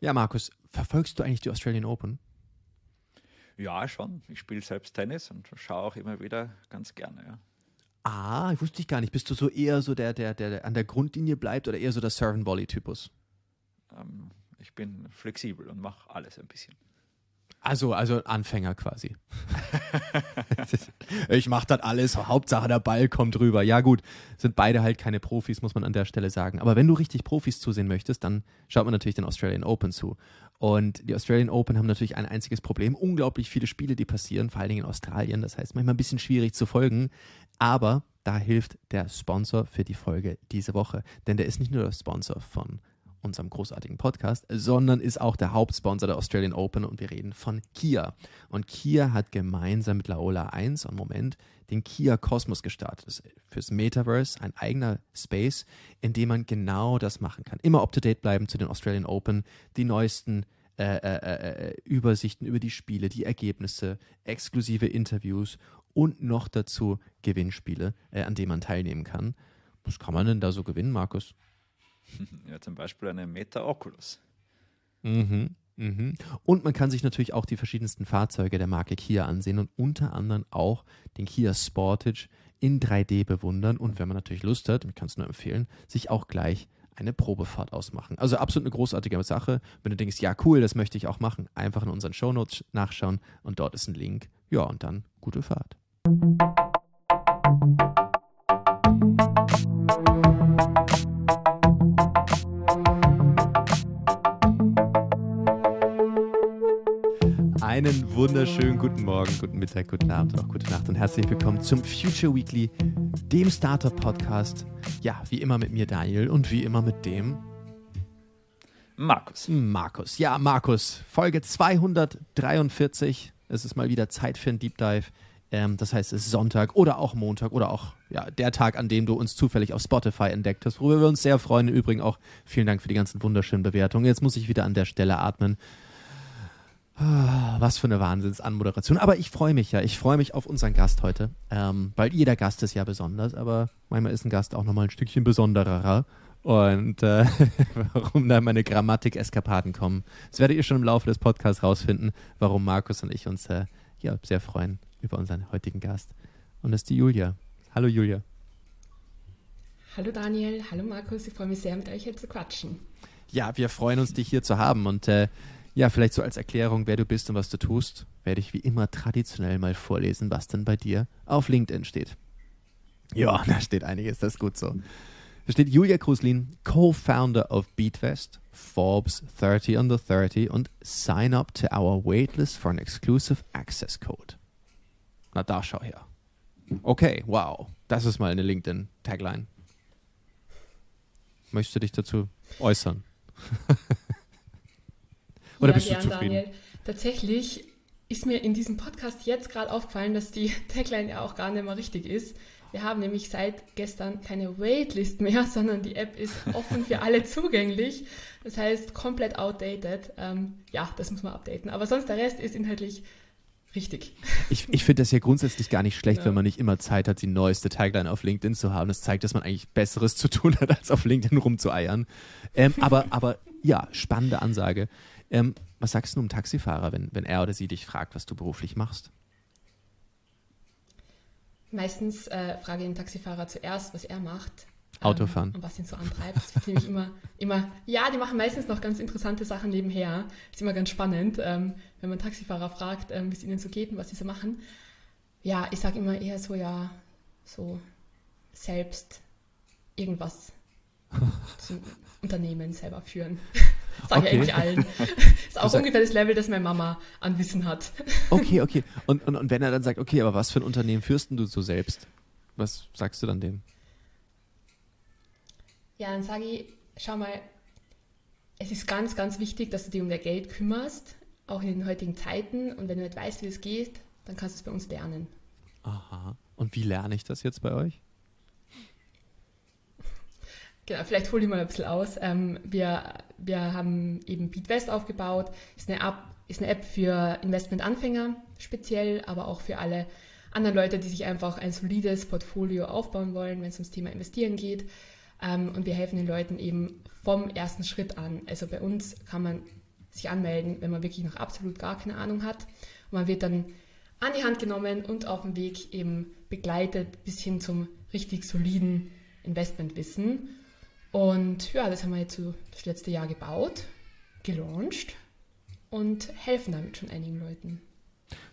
Ja, Markus, verfolgst du eigentlich die Australian Open? Ja, schon. Ich spiele selbst Tennis und schaue auch immer wieder ganz gerne, ja. Ah, ich wusste ich gar nicht. Bist du so eher so der, der, der an der Grundlinie bleibt oder eher so der Serve-and-Volley-Typus? Ähm, ich bin flexibel und mache alles ein bisschen. Also, also Anfänger quasi. ich mache das alles, Hauptsache der Ball kommt rüber. Ja gut, sind beide halt keine Profis, muss man an der Stelle sagen. Aber wenn du richtig Profis zusehen möchtest, dann schaut man natürlich den Australian Open zu. Und die Australian Open haben natürlich ein einziges Problem. Unglaublich viele Spiele, die passieren, vor allen Dingen in Australien. Das heißt, manchmal ein bisschen schwierig zu folgen. Aber da hilft der Sponsor für die Folge diese Woche. Denn der ist nicht nur der Sponsor von unserem großartigen Podcast, sondern ist auch der Hauptsponsor der Australian Open und wir reden von Kia. Und Kia hat gemeinsam mit Laola 1 und Moment den Kia Cosmos gestartet. Das ist fürs Metaverse ein eigener Space, in dem man genau das machen kann. Immer up to date bleiben zu den Australian Open, die neuesten äh, äh, äh, Übersichten über die Spiele, die Ergebnisse, exklusive Interviews und noch dazu Gewinnspiele, äh, an denen man teilnehmen kann. Was kann man denn da so gewinnen, Markus? Ja, zum Beispiel eine Meta Oculus. Mhm, mhm. Und man kann sich natürlich auch die verschiedensten Fahrzeuge der Marke Kia ansehen und unter anderem auch den Kia Sportage in 3D bewundern. Und wenn man natürlich Lust hat, ich kann es nur empfehlen, sich auch gleich eine Probefahrt ausmachen. Also absolut eine großartige Sache. Wenn du denkst, ja cool, das möchte ich auch machen, einfach in unseren Shownotes nachschauen und dort ist ein Link. Ja, und dann gute Fahrt. Einen wunderschönen guten Morgen, guten Mittag, guten Abend und auch gute Nacht und herzlich willkommen zum Future Weekly, dem Startup Podcast. Ja, wie immer mit mir Daniel und wie immer mit dem Markus. Markus. Ja, Markus, Folge 243. Es ist mal wieder Zeit für ein Deep Dive. Ähm, das heißt, es ist Sonntag oder auch Montag oder auch ja, der Tag, an dem du uns zufällig auf Spotify entdeckt hast, worüber wir uns sehr freuen. Im Übrigen auch vielen Dank für die ganzen wunderschönen Bewertungen. Jetzt muss ich wieder an der Stelle atmen. Ah, was für eine Wahnsinnsanmoderation. Aber ich freue mich ja. Ich freue mich auf unseren Gast heute. Ähm, weil jeder Gast ist ja besonders, aber manchmal ist ein Gast auch nochmal ein Stückchen besonderer. Und äh, warum da meine Grammatik-Eskapaden kommen, das werdet ihr schon im Laufe des Podcasts rausfinden, warum Markus und ich uns äh, ja, sehr freuen über unseren heutigen Gast. Und das ist die Julia. Hallo Julia. Hallo Daniel, hallo Markus, ich freue mich sehr, mit euch hier zu quatschen. Ja, wir freuen uns, dich hier zu haben. Und äh, ja, vielleicht so als Erklärung, wer du bist und was du tust, werde ich wie immer traditionell mal vorlesen, was denn bei dir auf LinkedIn steht. Ja, da steht einiges, das ist gut so. Da steht Julia Kruslin, Co-Founder of Beatfest, Forbes 30 under 30 und Sign up to our waitlist for an exclusive access code. Na, da schau her. Okay, wow. Das ist mal eine LinkedIn-Tagline. Möchtest du dich dazu äußern? Oder ja, bist du zufrieden? Daniel. Tatsächlich ist mir in diesem Podcast jetzt gerade aufgefallen, dass die Tagline ja auch gar nicht mehr richtig ist. Wir haben nämlich seit gestern keine Waitlist mehr, sondern die App ist offen für alle zugänglich. Das heißt, komplett outdated. Ähm, ja, das muss man updaten. Aber sonst der Rest ist inhaltlich richtig. Ich, ich finde das ja grundsätzlich gar nicht schlecht, ja. wenn man nicht immer Zeit hat, die neueste Tagline auf LinkedIn zu haben. Das zeigt, dass man eigentlich Besseres zu tun hat, als auf LinkedIn rumzueiern. Ähm, aber, aber ja, spannende Ansage. Ähm, was sagst du einem Taxifahrer, wenn, wenn er oder sie dich fragt, was du beruflich machst? Meistens äh, frage ich den Taxifahrer zuerst, was er macht. Autofahren. Ähm, und was ihn so antreibt. Das finde ich immer, immer, ja, die machen meistens noch ganz interessante Sachen nebenher. Ist immer ganz spannend, ähm, wenn man Taxifahrer fragt, ähm, wie es ihnen so geht und was sie so machen. Ja, ich sage immer eher so, ja, so selbst irgendwas zum Unternehmen selber führen. Sage okay. ich eigentlich allen. ist auch ungefähr das Level, das meine Mama an Wissen hat. Okay, okay. Und, und, und wenn er dann sagt, okay, aber was für ein Unternehmen führst du so selbst? Was sagst du dann dem? Ja, dann sage ich, schau mal, es ist ganz, ganz wichtig, dass du dich um dein Geld kümmerst, auch in den heutigen Zeiten. Und wenn du nicht weißt, wie es geht, dann kannst du es bei uns lernen. Aha. Und wie lerne ich das jetzt bei euch? Genau, vielleicht hole ich mal ein bisschen aus. Ähm, wir, wir haben eben Beatwest aufgebaut, ist eine, App, ist eine App für Investmentanfänger speziell, aber auch für alle anderen Leute, die sich einfach ein solides Portfolio aufbauen wollen, wenn es ums Thema Investieren geht. Ähm, und wir helfen den Leuten eben vom ersten Schritt an. Also bei uns kann man sich anmelden, wenn man wirklich noch absolut gar keine Ahnung hat. Und man wird dann an die Hand genommen und auf dem Weg eben begleitet bis hin zum richtig soliden Investmentwissen. Und ja, das haben wir jetzt so das letzte Jahr gebaut, gelauncht und helfen damit schon einigen Leuten.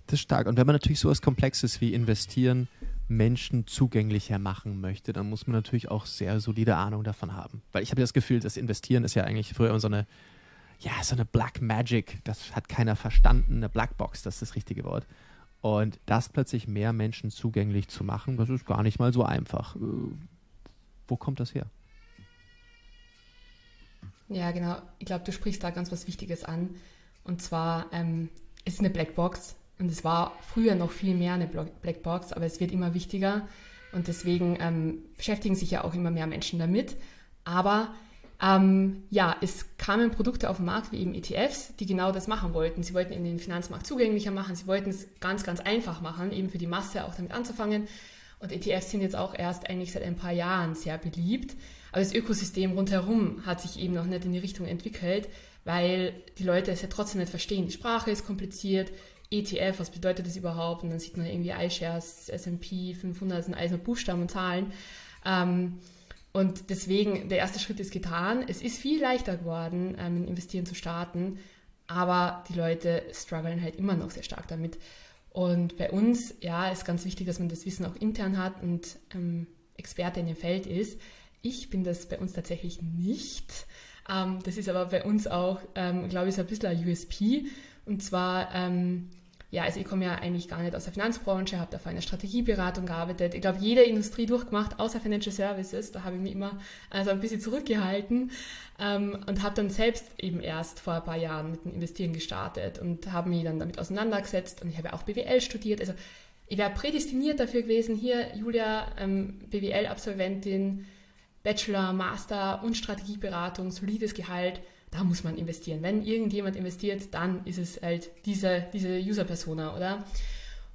Das ist stark. Und wenn man natürlich so etwas Komplexes wie investieren Menschen zugänglicher machen möchte, dann muss man natürlich auch sehr solide Ahnung davon haben. Weil ich habe das Gefühl, das Investieren ist ja eigentlich früher immer so eine, ja, so eine Black Magic. Das hat keiner verstanden. Eine Black Box, das ist das richtige Wort. Und das plötzlich mehr Menschen zugänglich zu machen, das ist gar nicht mal so einfach. Äh, wo kommt das her? Ja, genau. Ich glaube, du sprichst da ganz was Wichtiges an. Und zwar, ähm, es ist eine Blackbox und es war früher noch viel mehr eine Blackbox, aber es wird immer wichtiger und deswegen ähm, beschäftigen sich ja auch immer mehr Menschen damit. Aber ähm, ja, es kamen Produkte auf den Markt wie eben ETFs, die genau das machen wollten. Sie wollten eben den Finanzmarkt zugänglicher machen, sie wollten es ganz, ganz einfach machen, eben für die Masse auch damit anzufangen. Und ETFs sind jetzt auch erst eigentlich seit ein paar Jahren sehr beliebt. Aber das Ökosystem rundherum hat sich eben noch nicht in die Richtung entwickelt, weil die Leute es ja trotzdem nicht verstehen. Die Sprache ist kompliziert, ETF, was bedeutet das überhaupt? Und dann sieht man irgendwie iShares, S&P 500, das sind alles nur Buchstaben und Zahlen. Ähm, und deswegen, der erste Schritt ist getan. Es ist viel leichter geworden, ähm, in Investieren zu starten, aber die Leute strugglen halt immer noch sehr stark damit. Und bei uns, ja, ist ganz wichtig, dass man das Wissen auch intern hat und ähm, Experte in dem Feld ist. Ich bin das bei uns tatsächlich nicht. Ähm, das ist aber bei uns auch, ähm, glaube ich, so ein bisschen ein USP. Und zwar, ähm, ja, also ich komme ja eigentlich gar nicht aus der Finanzbranche, habe davor in der Strategieberatung gearbeitet. Ich glaube, jede Industrie durchgemacht, außer Financial Services. Da habe ich mich immer also ein bisschen zurückgehalten ähm, und habe dann selbst eben erst vor ein paar Jahren mit dem Investieren gestartet und habe mich dann damit auseinandergesetzt. Und ich habe auch BWL studiert. Also ich wäre prädestiniert dafür gewesen, hier Julia, ähm, BWL-Absolventin, Bachelor, Master und Strategieberatung, solides Gehalt da muss man investieren. Wenn irgendjemand investiert, dann ist es halt diese, diese User-Persona, oder?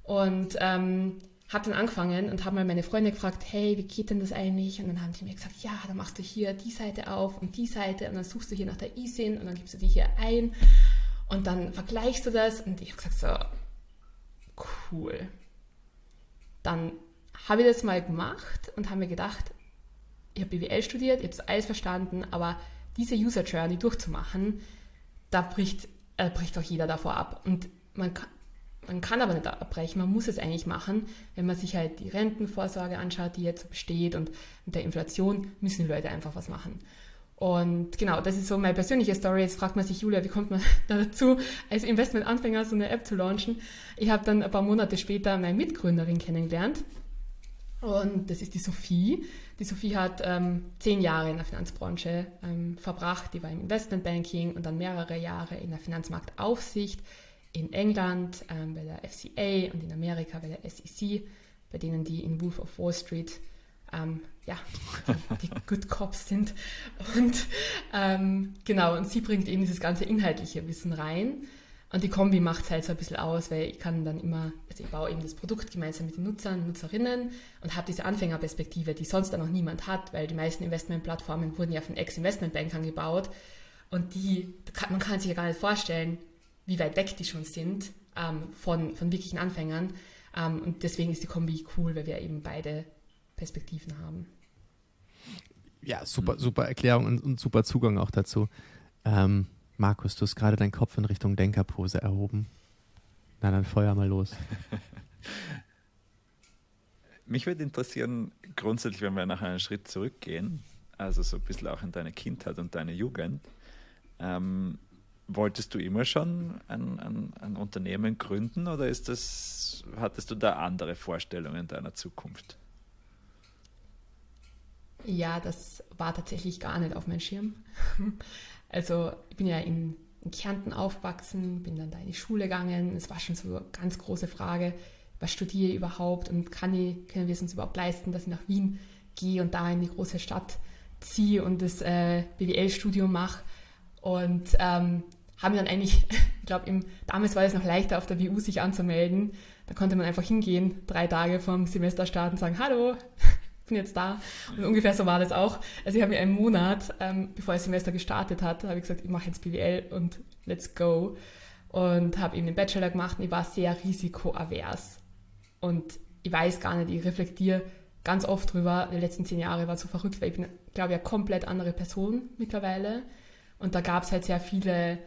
Und ähm, habe dann angefangen und habe mal meine Freunde gefragt, hey, wie geht denn das eigentlich? Und dann haben die mir gesagt, ja, dann machst du hier die Seite auf und die Seite und dann suchst du hier nach der ISIN und dann gibst du die hier ein und dann vergleichst du das und ich habe gesagt, so, cool. Dann habe ich das mal gemacht und habe mir gedacht, ich habe BWL studiert, ich habe das alles verstanden, aber diese User Journey durchzumachen, da bricht, äh, bricht auch jeder davor ab. Und man kann, man kann aber nicht abbrechen, man muss es eigentlich machen. Wenn man sich halt die Rentenvorsorge anschaut, die jetzt besteht und mit der Inflation, müssen die Leute einfach was machen. Und genau, das ist so meine persönliche Story. Jetzt fragt man sich, Julia, wie kommt man da dazu, als Investmentanfänger so eine App zu launchen? Ich habe dann ein paar Monate später meine Mitgründerin kennengelernt. Und das ist die Sophie. Die Sophie hat ähm, zehn Jahre in der Finanzbranche ähm, verbracht. Die war im Investmentbanking und dann mehrere Jahre in der Finanzmarktaufsicht in England ähm, bei der FCA und in Amerika bei der SEC, bei denen die in Wolf of Wall Street ähm, ja, die, die, Good Cops sind. Und ähm, genau, und sie bringt eben dieses ganze inhaltliche Wissen rein. Und die Kombi macht es halt so ein bisschen aus, weil ich kann dann immer, also ich baue eben das Produkt gemeinsam mit den Nutzern, Nutzerinnen und habe diese Anfängerperspektive, die sonst dann noch niemand hat, weil die meisten Investmentplattformen wurden ja von Ex-Investmentbankern gebaut und die, man kann sich ja gar nicht vorstellen, wie weit weg die schon sind ähm, von, von wirklichen Anfängern. Ähm, und deswegen ist die Kombi cool, weil wir eben beide Perspektiven haben. Ja, super, super Erklärung und, und super Zugang auch dazu. Ähm, Markus, du hast gerade deinen Kopf in Richtung Denkerpose erhoben. Na, dann feuer mal los. Mich würde interessieren, grundsätzlich, wenn wir nach einem Schritt zurückgehen, also so ein bisschen auch in deine Kindheit und deine Jugend, ähm, wolltest du immer schon ein, ein, ein, Unternehmen gründen oder ist das, hattest du da andere Vorstellungen deiner Zukunft? Ja, das war tatsächlich gar nicht auf meinem Schirm. Also ich bin ja in, in Kärnten aufgewachsen, bin dann da in die Schule gegangen. Es war schon so eine ganz große Frage, was studiere ich überhaupt und kann ich, können wir es uns überhaupt leisten, dass ich nach Wien gehe und da in die große Stadt ziehe und das äh, BWL-Studium mache. Und ähm, haben dann eigentlich, ich glaube, damals war es noch leichter, auf der WU sich anzumelden. Da konnte man einfach hingehen, drei Tage vom Semesterstart und sagen, hallo, bin jetzt da. Und ungefähr so war das auch. Also ich habe mir einen Monat, ähm, bevor das Semester gestartet hat, habe ich gesagt, ich mache jetzt BWL und let's go. Und habe eben den Bachelor gemacht und ich war sehr risikoavers. Und ich weiß gar nicht, ich reflektiere ganz oft drüber. Die letzten zehn Jahre war so verrückt, weil ich bin, glaube ich, eine komplett andere Person mittlerweile. Und da gab es halt sehr viele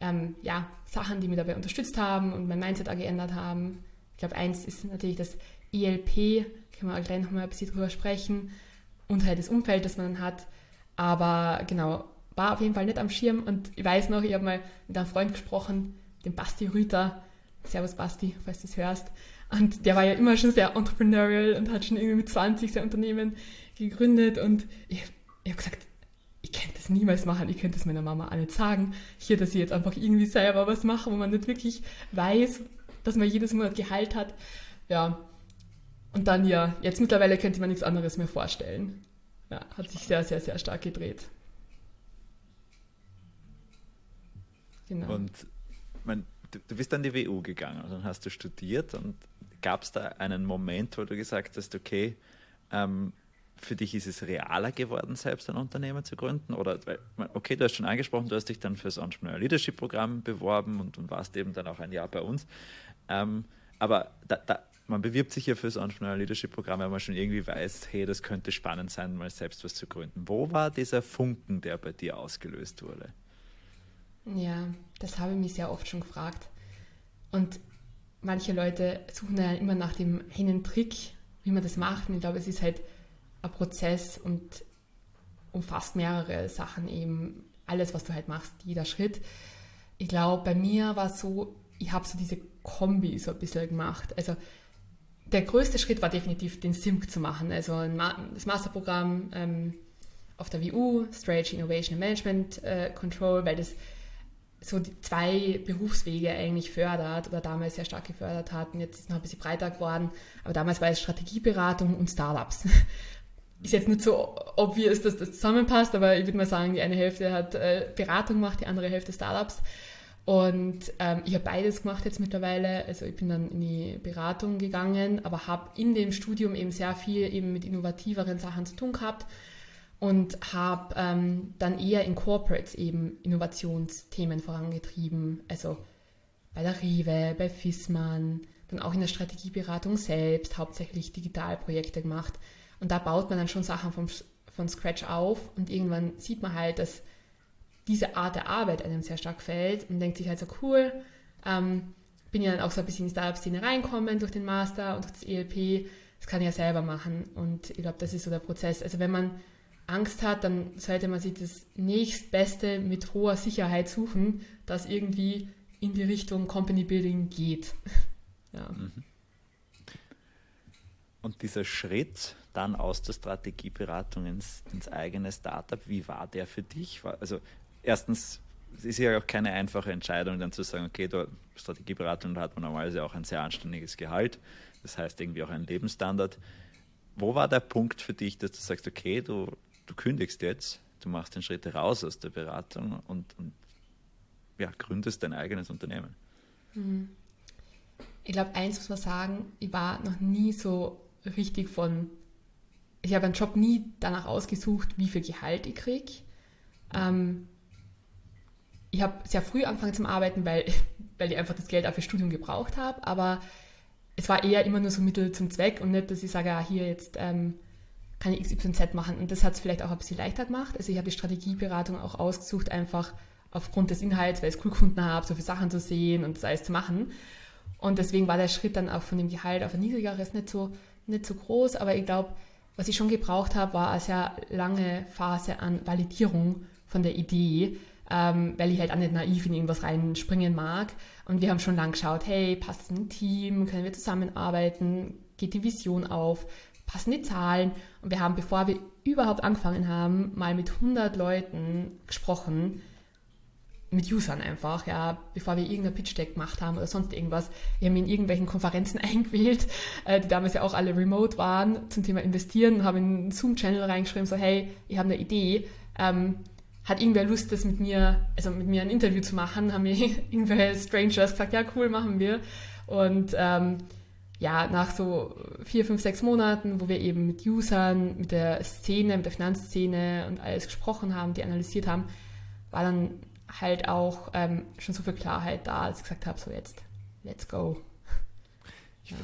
ähm, ja, Sachen, die mich dabei unterstützt haben und mein Mindset auch geändert haben. Ich glaube, eins ist natürlich das ELP, können wir gleich nochmal ein bisschen drüber sprechen, und halt das Umfeld, das man dann hat. Aber genau, war auf jeden Fall nicht am Schirm und ich weiß noch, ich habe mal mit einem Freund gesprochen, dem Basti Rüter. Servus Basti, falls du es hörst. Und der war ja immer schon sehr entrepreneurial und hat schon irgendwie mit 20 sein Unternehmen gegründet und ich, ich habe gesagt, ich könnte das niemals machen, ich könnte es meiner Mama auch nicht sagen. Hier, dass ich jetzt einfach irgendwie selber was mache, wo man nicht wirklich weiß, dass man jedes Monat Gehalt hat. Ja. Und dann ja, jetzt mittlerweile könnte man nichts anderes mehr vorstellen. Ja, hat sich sehr, sehr, sehr stark gedreht. Genau. Und man, du, du bist an die WU gegangen und dann hast du studiert und gab es da einen Moment, wo du gesagt hast, okay, ähm, für dich ist es realer geworden, selbst ein Unternehmen zu gründen? Oder, okay, du hast schon angesprochen, du hast dich dann für das Entrepreneur Leadership Programm beworben und, und warst eben dann auch ein Jahr bei uns. Ähm, aber da, da, man bewirbt sich ja für das Entrepreneur Leadership Programm, wenn man schon irgendwie weiß, hey, das könnte spannend sein, mal selbst was zu gründen. Wo war dieser Funken, der bei dir ausgelöst wurde? Ja, das habe ich mich sehr oft schon gefragt. Und manche Leute suchen ja immer nach dem einen Trick, wie man das macht. Und ich glaube, es ist halt ein Prozess und umfasst mehrere Sachen eben. Alles, was du halt machst, jeder Schritt. Ich glaube, bei mir war es so, ich habe so diese Kombi so ein bisschen gemacht. Also der größte Schritt war definitiv, den SIMC zu machen. Also das Masterprogramm ähm, auf der WU, Strategy Innovation and Management äh, Control, weil das so die zwei Berufswege eigentlich fördert oder damals sehr stark gefördert hat. Und jetzt ist es noch ein bisschen breiter geworden. Aber damals war es Strategieberatung und Startups. Ist jetzt nicht so obvious, dass das zusammenpasst, aber ich würde mal sagen, die eine Hälfte hat äh, Beratung gemacht, die andere Hälfte Startups. Und ähm, ich habe beides gemacht jetzt mittlerweile. Also ich bin dann in die Beratung gegangen, aber habe in dem Studium eben sehr viel eben mit innovativeren Sachen zu tun gehabt und habe ähm, dann eher in Corporates eben Innovationsthemen vorangetrieben. Also bei der Rewe, bei Fissmann, dann auch in der Strategieberatung selbst, hauptsächlich Digitalprojekte gemacht. Und da baut man dann schon Sachen vom, von Scratch auf und irgendwann sieht man halt, dass diese Art der Arbeit einem sehr stark fällt und denkt sich halt so cool, ähm, bin ja dann auch so ein bisschen in die Startup-Szene reinkommen durch den Master und durch das ELP, das kann ich ja selber machen und ich glaube, das ist so der Prozess. Also wenn man Angst hat, dann sollte man sich das nächstbeste mit hoher Sicherheit suchen, das irgendwie in die Richtung Company Building geht. ja. Mhm. Und dieser Schritt dann aus der Strategieberatung ins, ins eigene Startup, wie war der für dich? Also erstens, es ist ja auch keine einfache Entscheidung, dann zu sagen, okay, da Strategieberatung, da hat man normalerweise auch ein sehr anständiges Gehalt, das heißt irgendwie auch einen Lebensstandard. Wo war der Punkt für dich, dass du sagst, okay, du du kündigst jetzt, du machst den Schritt raus aus der Beratung und, und ja, gründest dein eigenes Unternehmen. Mhm. Ich glaube, eins muss man sagen, ich war noch nie so richtig von, ich habe einen Job nie danach ausgesucht, wie viel Gehalt ich kriege. Ähm, ich habe sehr früh angefangen zum Arbeiten, weil, weil ich einfach das Geld auch für Studium gebraucht habe, aber es war eher immer nur so Mittel zum Zweck und nicht, dass ich sage, ah, hier jetzt ähm, kann ich XYZ machen. Und das hat es vielleicht auch ein bisschen leichter gemacht. Also ich habe die Strategieberatung auch ausgesucht, einfach aufgrund des Inhalts, weil ich es cool gefunden habe, so viele Sachen zu sehen und das alles zu machen. Und deswegen war der Schritt dann auch von dem Gehalt auf ein niedrigeres nicht so, nicht so groß. Aber ich glaube, was ich schon gebraucht habe, war eine sehr lange Phase an Validierung von der Idee, ähm, weil ich halt auch nicht naiv in irgendwas reinspringen mag. Und wir haben schon lange geschaut, hey, passt es in ein Team, können wir zusammenarbeiten, geht die Vision auf, passen die Zahlen. Und wir haben, bevor wir überhaupt angefangen haben, mal mit 100 Leuten gesprochen, mit Usern einfach, ja, bevor wir irgendein Pitch-Deck gemacht haben oder sonst irgendwas. Wir haben in irgendwelchen Konferenzen eingewählt, äh, die damals ja auch alle remote waren, zum Thema Investieren, haben in einen Zoom-Channel reingeschrieben, so, hey, ich habe eine Idee, ähm, hat irgendwer Lust, das mit mir, also mit mir ein Interview zu machen, haben mir irgendwelche Strangers gesagt, ja, cool, machen wir. Und ähm, ja, nach so vier, fünf, sechs Monaten, wo wir eben mit Usern, mit der Szene, mit der Finanzszene und alles gesprochen haben, die analysiert haben, war dann halt auch ähm, schon so viel Klarheit da, als ich gesagt habe, so jetzt, let's go. Ja.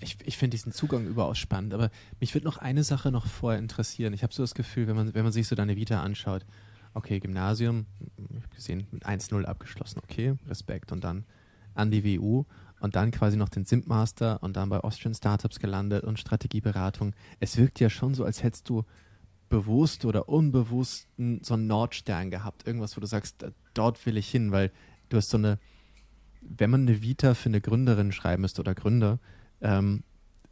Ich, ich finde diesen Zugang überaus spannend, aber mich würde noch eine Sache noch vorher interessieren. Ich habe so das Gefühl, wenn man, wenn man sich so deine Vita anschaut, okay, Gymnasium, gesehen mit 1-0 abgeschlossen, okay, Respekt und dann an die WU und dann quasi noch den Simp Master und dann bei Austrian Startups gelandet und Strategieberatung. Es wirkt ja schon so, als hättest du bewusst oder unbewusst so einen Nordstern gehabt, irgendwas, wo du sagst, dort will ich hin, weil du hast so eine, wenn man eine Vita für eine Gründerin schreiben müsste oder Gründer, ähm,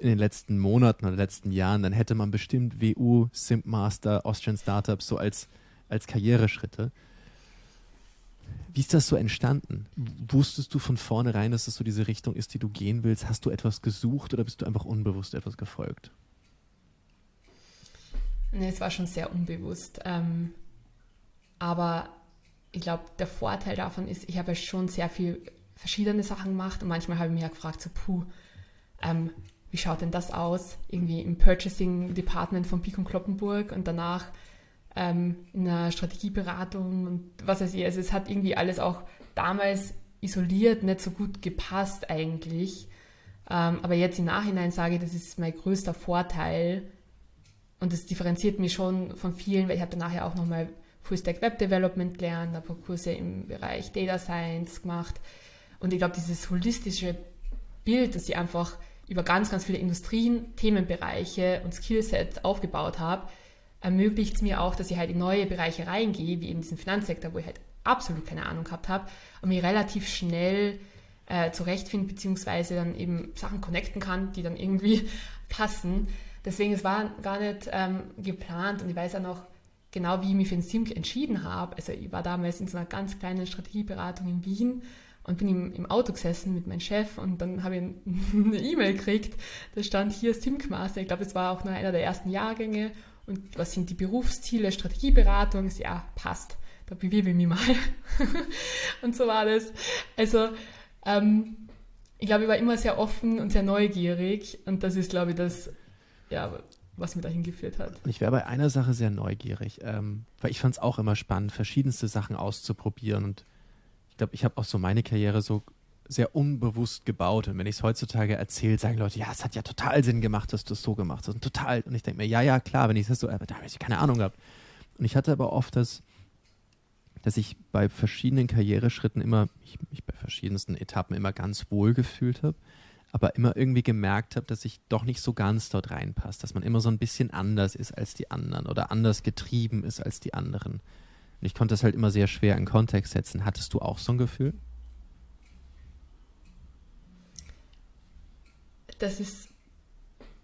in den letzten Monaten oder letzten Jahren, dann hätte man bestimmt WU, Simp Master, Austrian Startups so als, als Karriereschritte. Wie ist das so entstanden? Wusstest du von vornherein, dass das so diese Richtung ist, die du gehen willst? Hast du etwas gesucht oder bist du einfach unbewusst etwas gefolgt? Nee, es war schon sehr unbewusst. Ähm, aber ich glaube, der Vorteil davon ist, ich habe schon sehr viel verschiedene Sachen gemacht und manchmal habe ich mich ja gefragt, so puh, ähm, wie schaut denn das aus? Irgendwie im Purchasing Department von Picon Kloppenburg und danach ähm, in einer Strategieberatung und was weiß ich. Also es hat irgendwie alles auch damals isoliert nicht so gut gepasst eigentlich. Ähm, aber jetzt im Nachhinein sage ich, das ist mein größter Vorteil und das differenziert mich schon von vielen, weil ich habe ja auch nochmal Full Stack Web Development gelernt, habe Kurse im Bereich Data Science gemacht und ich glaube, dieses holistische Bild, das ich einfach über ganz, ganz viele Industrien, Themenbereiche und Skillsets aufgebaut habe, ermöglicht es mir auch, dass ich halt in neue Bereiche reingehe, wie eben diesen Finanzsektor, wo ich halt absolut keine Ahnung gehabt habe und mich relativ schnell äh, zurechtfinde, beziehungsweise dann eben Sachen connecten kann, die dann irgendwie passen. Deswegen, es war gar nicht ähm, geplant und ich weiß auch noch genau, wie ich mich für den Simk entschieden habe. Also ich war damals in so einer ganz kleinen Strategieberatung in Wien und bin im, im Auto gesessen mit meinem Chef und dann habe ich eine E-Mail gekriegt, da stand hier Simk Master. Ich glaube, es war auch noch einer der ersten Jahrgänge und was sind die Berufsziele, Strategieberatung? Ja, passt, da bewerbe ich mich mal. und so war das. Also, ähm, ich glaube, ich war immer sehr offen und sehr neugierig und das ist, glaube ich, das, ja, was mir dahin geführt hat. Ich wäre bei einer Sache sehr neugierig, ähm, weil ich fand es auch immer spannend, verschiedenste Sachen auszuprobieren und ich glaube, ich habe auch so meine Karriere so sehr unbewusst gebaut. Und wenn ich es heutzutage erzähle, sagen Leute, ja, es hat ja total Sinn gemacht, dass du es so gemacht hast. Und total. Und ich denke mir, ja, ja, klar, wenn ich es so, aber da habe ich keine Ahnung gehabt. Und ich hatte aber oft das, dass ich bei verschiedenen Karriereschritten immer, ich mich bei verschiedensten Etappen immer ganz wohl gefühlt habe, aber immer irgendwie gemerkt habe, dass ich doch nicht so ganz dort reinpasse, dass man immer so ein bisschen anders ist als die anderen oder anders getrieben ist als die anderen. Und ich konnte das halt immer sehr schwer in Kontext setzen. Hattest du auch so ein Gefühl? Das ist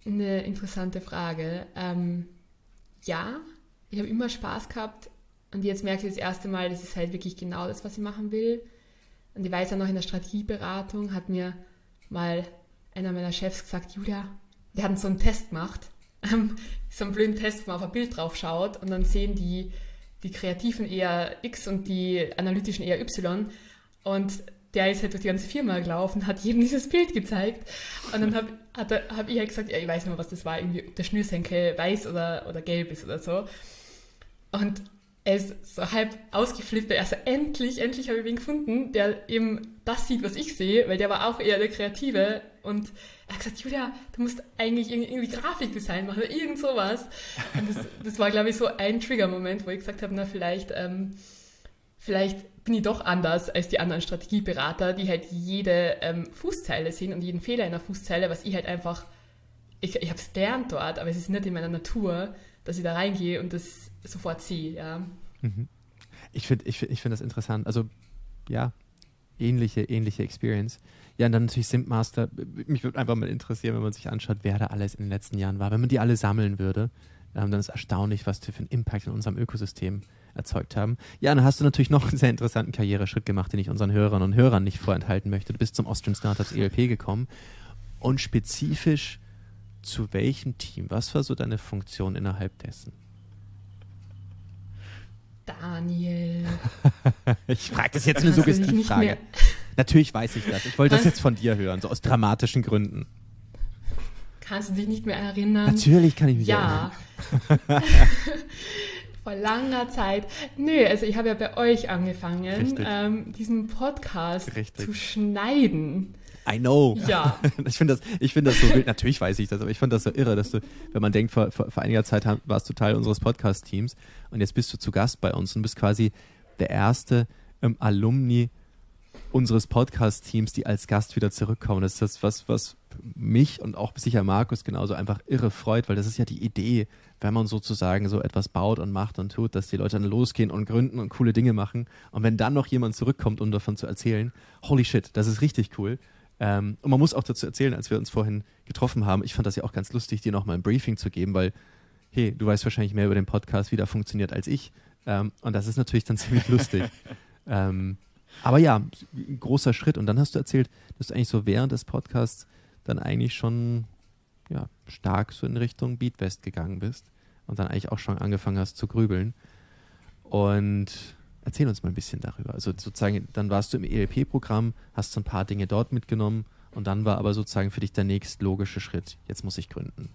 eine interessante Frage. Ähm, ja, ich habe immer Spaß gehabt und jetzt merke ich das erste Mal, das ist halt wirklich genau das, was ich machen will. Und ich weiß ja noch in der Strategieberatung hat mir mal einer meiner Chefs gesagt, Julia, wir hatten so einen Test gemacht, ähm, so einen blöden Test, wo man auf ein Bild drauf schaut und dann sehen die, die Kreativen eher X und die Analytischen eher Y. Und der ist halt durch die ganze Firma gelaufen, hat jedem dieses Bild gezeigt. Und dann habe hab ich halt gesagt, ja, ich weiß nicht mehr, was das war, irgendwie, ob der Schnürsenkel weiß oder, oder gelb ist oder so. Und er ist so halb ausgeflippt, er so, endlich, endlich habe ich wen gefunden, der eben das sieht, was ich sehe, weil der war auch eher der Kreative. Und er hat gesagt, Julia, du musst eigentlich irgendwie Grafikdesign machen oder irgend sowas. Und das, das war, glaube ich, so ein Trigger-Moment, wo ich gesagt habe, na, vielleicht, ähm, vielleicht bin ich doch anders als die anderen Strategieberater, die halt jede ähm, Fußzeile sehen und jeden Fehler in der Fußzeile, was ich halt einfach, ich, ich habe es gelernt dort, aber es ist nicht in meiner Natur, dass ich da reingehe und das sofort sehe, ja. Mhm. Ich finde ich find, ich find das interessant. Also, ja, ähnliche, ähnliche Experience. Ja, und dann natürlich Simpmaster. Mich würde einfach mal interessieren, wenn man sich anschaut, wer da alles in den letzten Jahren war. Wenn man die alle sammeln würde, ähm, dann ist erstaunlich, was für einen Impact in unserem Ökosystem erzeugt haben. Ja, dann hast du natürlich noch einen sehr interessanten Karriereschritt gemacht, den ich unseren Hörern und Hörern nicht vorenthalten möchte. Du bist zum Austrian Startups ELP gekommen und spezifisch zu welchem Team? Was war so deine Funktion innerhalb dessen? Daniel. ich frage das jetzt eine Suggestivfrage. Natürlich weiß ich das. Ich wollte das jetzt von dir hören, so aus dramatischen Gründen. Kannst du dich nicht mehr erinnern? Natürlich kann ich mich ja. erinnern. Vor langer Zeit. Nö, also ich habe ja bei euch angefangen, ähm, diesen Podcast Richtig. zu schneiden. I know. Ja. Ich finde das, ich finde das so wild. Natürlich weiß ich das, aber ich fand das so irre, dass du, wenn man denkt, vor, vor, vor einiger Zeit warst du Teil unseres Podcast-Teams und jetzt bist du zu Gast bei uns und bist quasi der erste ähm, Alumni unseres Podcast-Teams, die als Gast wieder zurückkommen. Das ist das, was, was mich und auch sicher Markus genauso einfach irre freut, weil das ist ja die Idee, wenn man sozusagen so etwas baut und macht und tut, dass die Leute dann losgehen und gründen und coole Dinge machen. Und wenn dann noch jemand zurückkommt, um davon zu erzählen, holy shit, das ist richtig cool. Ähm, und man muss auch dazu erzählen, als wir uns vorhin getroffen haben, ich fand das ja auch ganz lustig, dir nochmal ein Briefing zu geben, weil, hey, du weißt wahrscheinlich mehr über den Podcast, wie der funktioniert, als ich. Ähm, und das ist natürlich dann ziemlich lustig. ähm, aber ja, großer Schritt. Und dann hast du erzählt, dass du eigentlich so während des Podcasts dann eigentlich schon ja, stark so in Richtung Beatwest gegangen bist und dann eigentlich auch schon angefangen hast zu grübeln. Und erzähl uns mal ein bisschen darüber. Also sozusagen, dann warst du im ELP-Programm, hast so ein paar Dinge dort mitgenommen und dann war aber sozusagen für dich der nächstlogische Schritt. Jetzt muss ich gründen.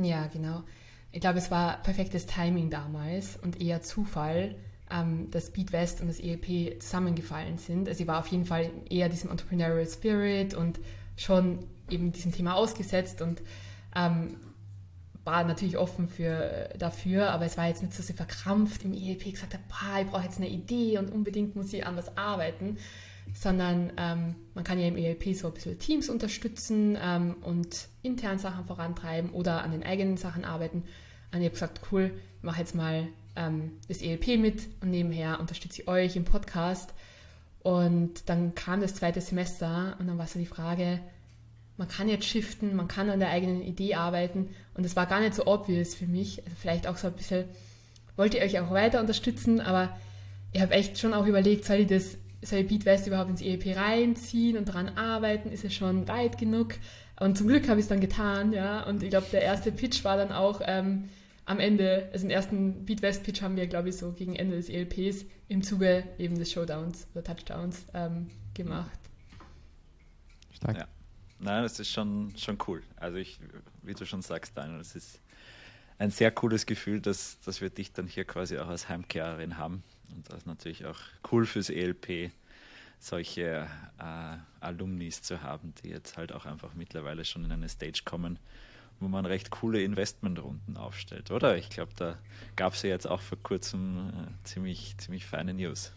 Ja, genau. Ich glaube, es war perfektes Timing damals und eher Zufall, ähm, dass Beat West und das ELP zusammengefallen sind. Also ich war auf jeden Fall eher diesem Entrepreneurial Spirit und schon eben diesem Thema ausgesetzt und ähm, war natürlich offen für, dafür, aber es war jetzt nicht so sehr verkrampft im ELP gesagt habe, "Boah, ich brauche jetzt eine Idee und unbedingt muss ich an was arbeiten, sondern ähm, man kann ja im ELP so ein bisschen Teams unterstützen ähm, und intern Sachen vorantreiben oder an den eigenen Sachen arbeiten. Und ich habe gesagt, cool, mache jetzt mal ähm, das ELP mit und nebenher unterstütze ich euch im Podcast. Und dann kam das zweite Semester und dann war so die Frage, man kann jetzt shiften, man kann an der eigenen Idee arbeiten und es war gar nicht so obvious für mich. Also vielleicht auch so ein bisschen, wollte ich euch auch weiter unterstützen, aber ich habe echt schon auch überlegt, soll ich das, soll ich Beat West überhaupt ins EEP reinziehen und daran arbeiten? Ist es schon weit genug? Und zum Glück habe ich es dann getan, ja. Und ich glaube, der erste Pitch war dann auch ähm, am Ende, also den ersten Beat West Pitch haben wir, glaube ich, so gegen Ende des ELPs im Zuge eben des Showdowns oder Touchdowns ähm, gemacht. Stark. Ja. Nein, das ist schon, schon cool. Also ich, wie du schon sagst, Daniel, es ist ein sehr cooles Gefühl, dass, dass wir dich dann hier quasi auch als Heimkehrerin haben. Und das ist natürlich auch cool fürs ELP, solche äh, Alumnis zu haben, die jetzt halt auch einfach mittlerweile schon in eine Stage kommen, wo man recht coole Investmentrunden aufstellt, oder? Ich glaube, da gab es ja jetzt auch vor kurzem äh, ziemlich, ziemlich feine News.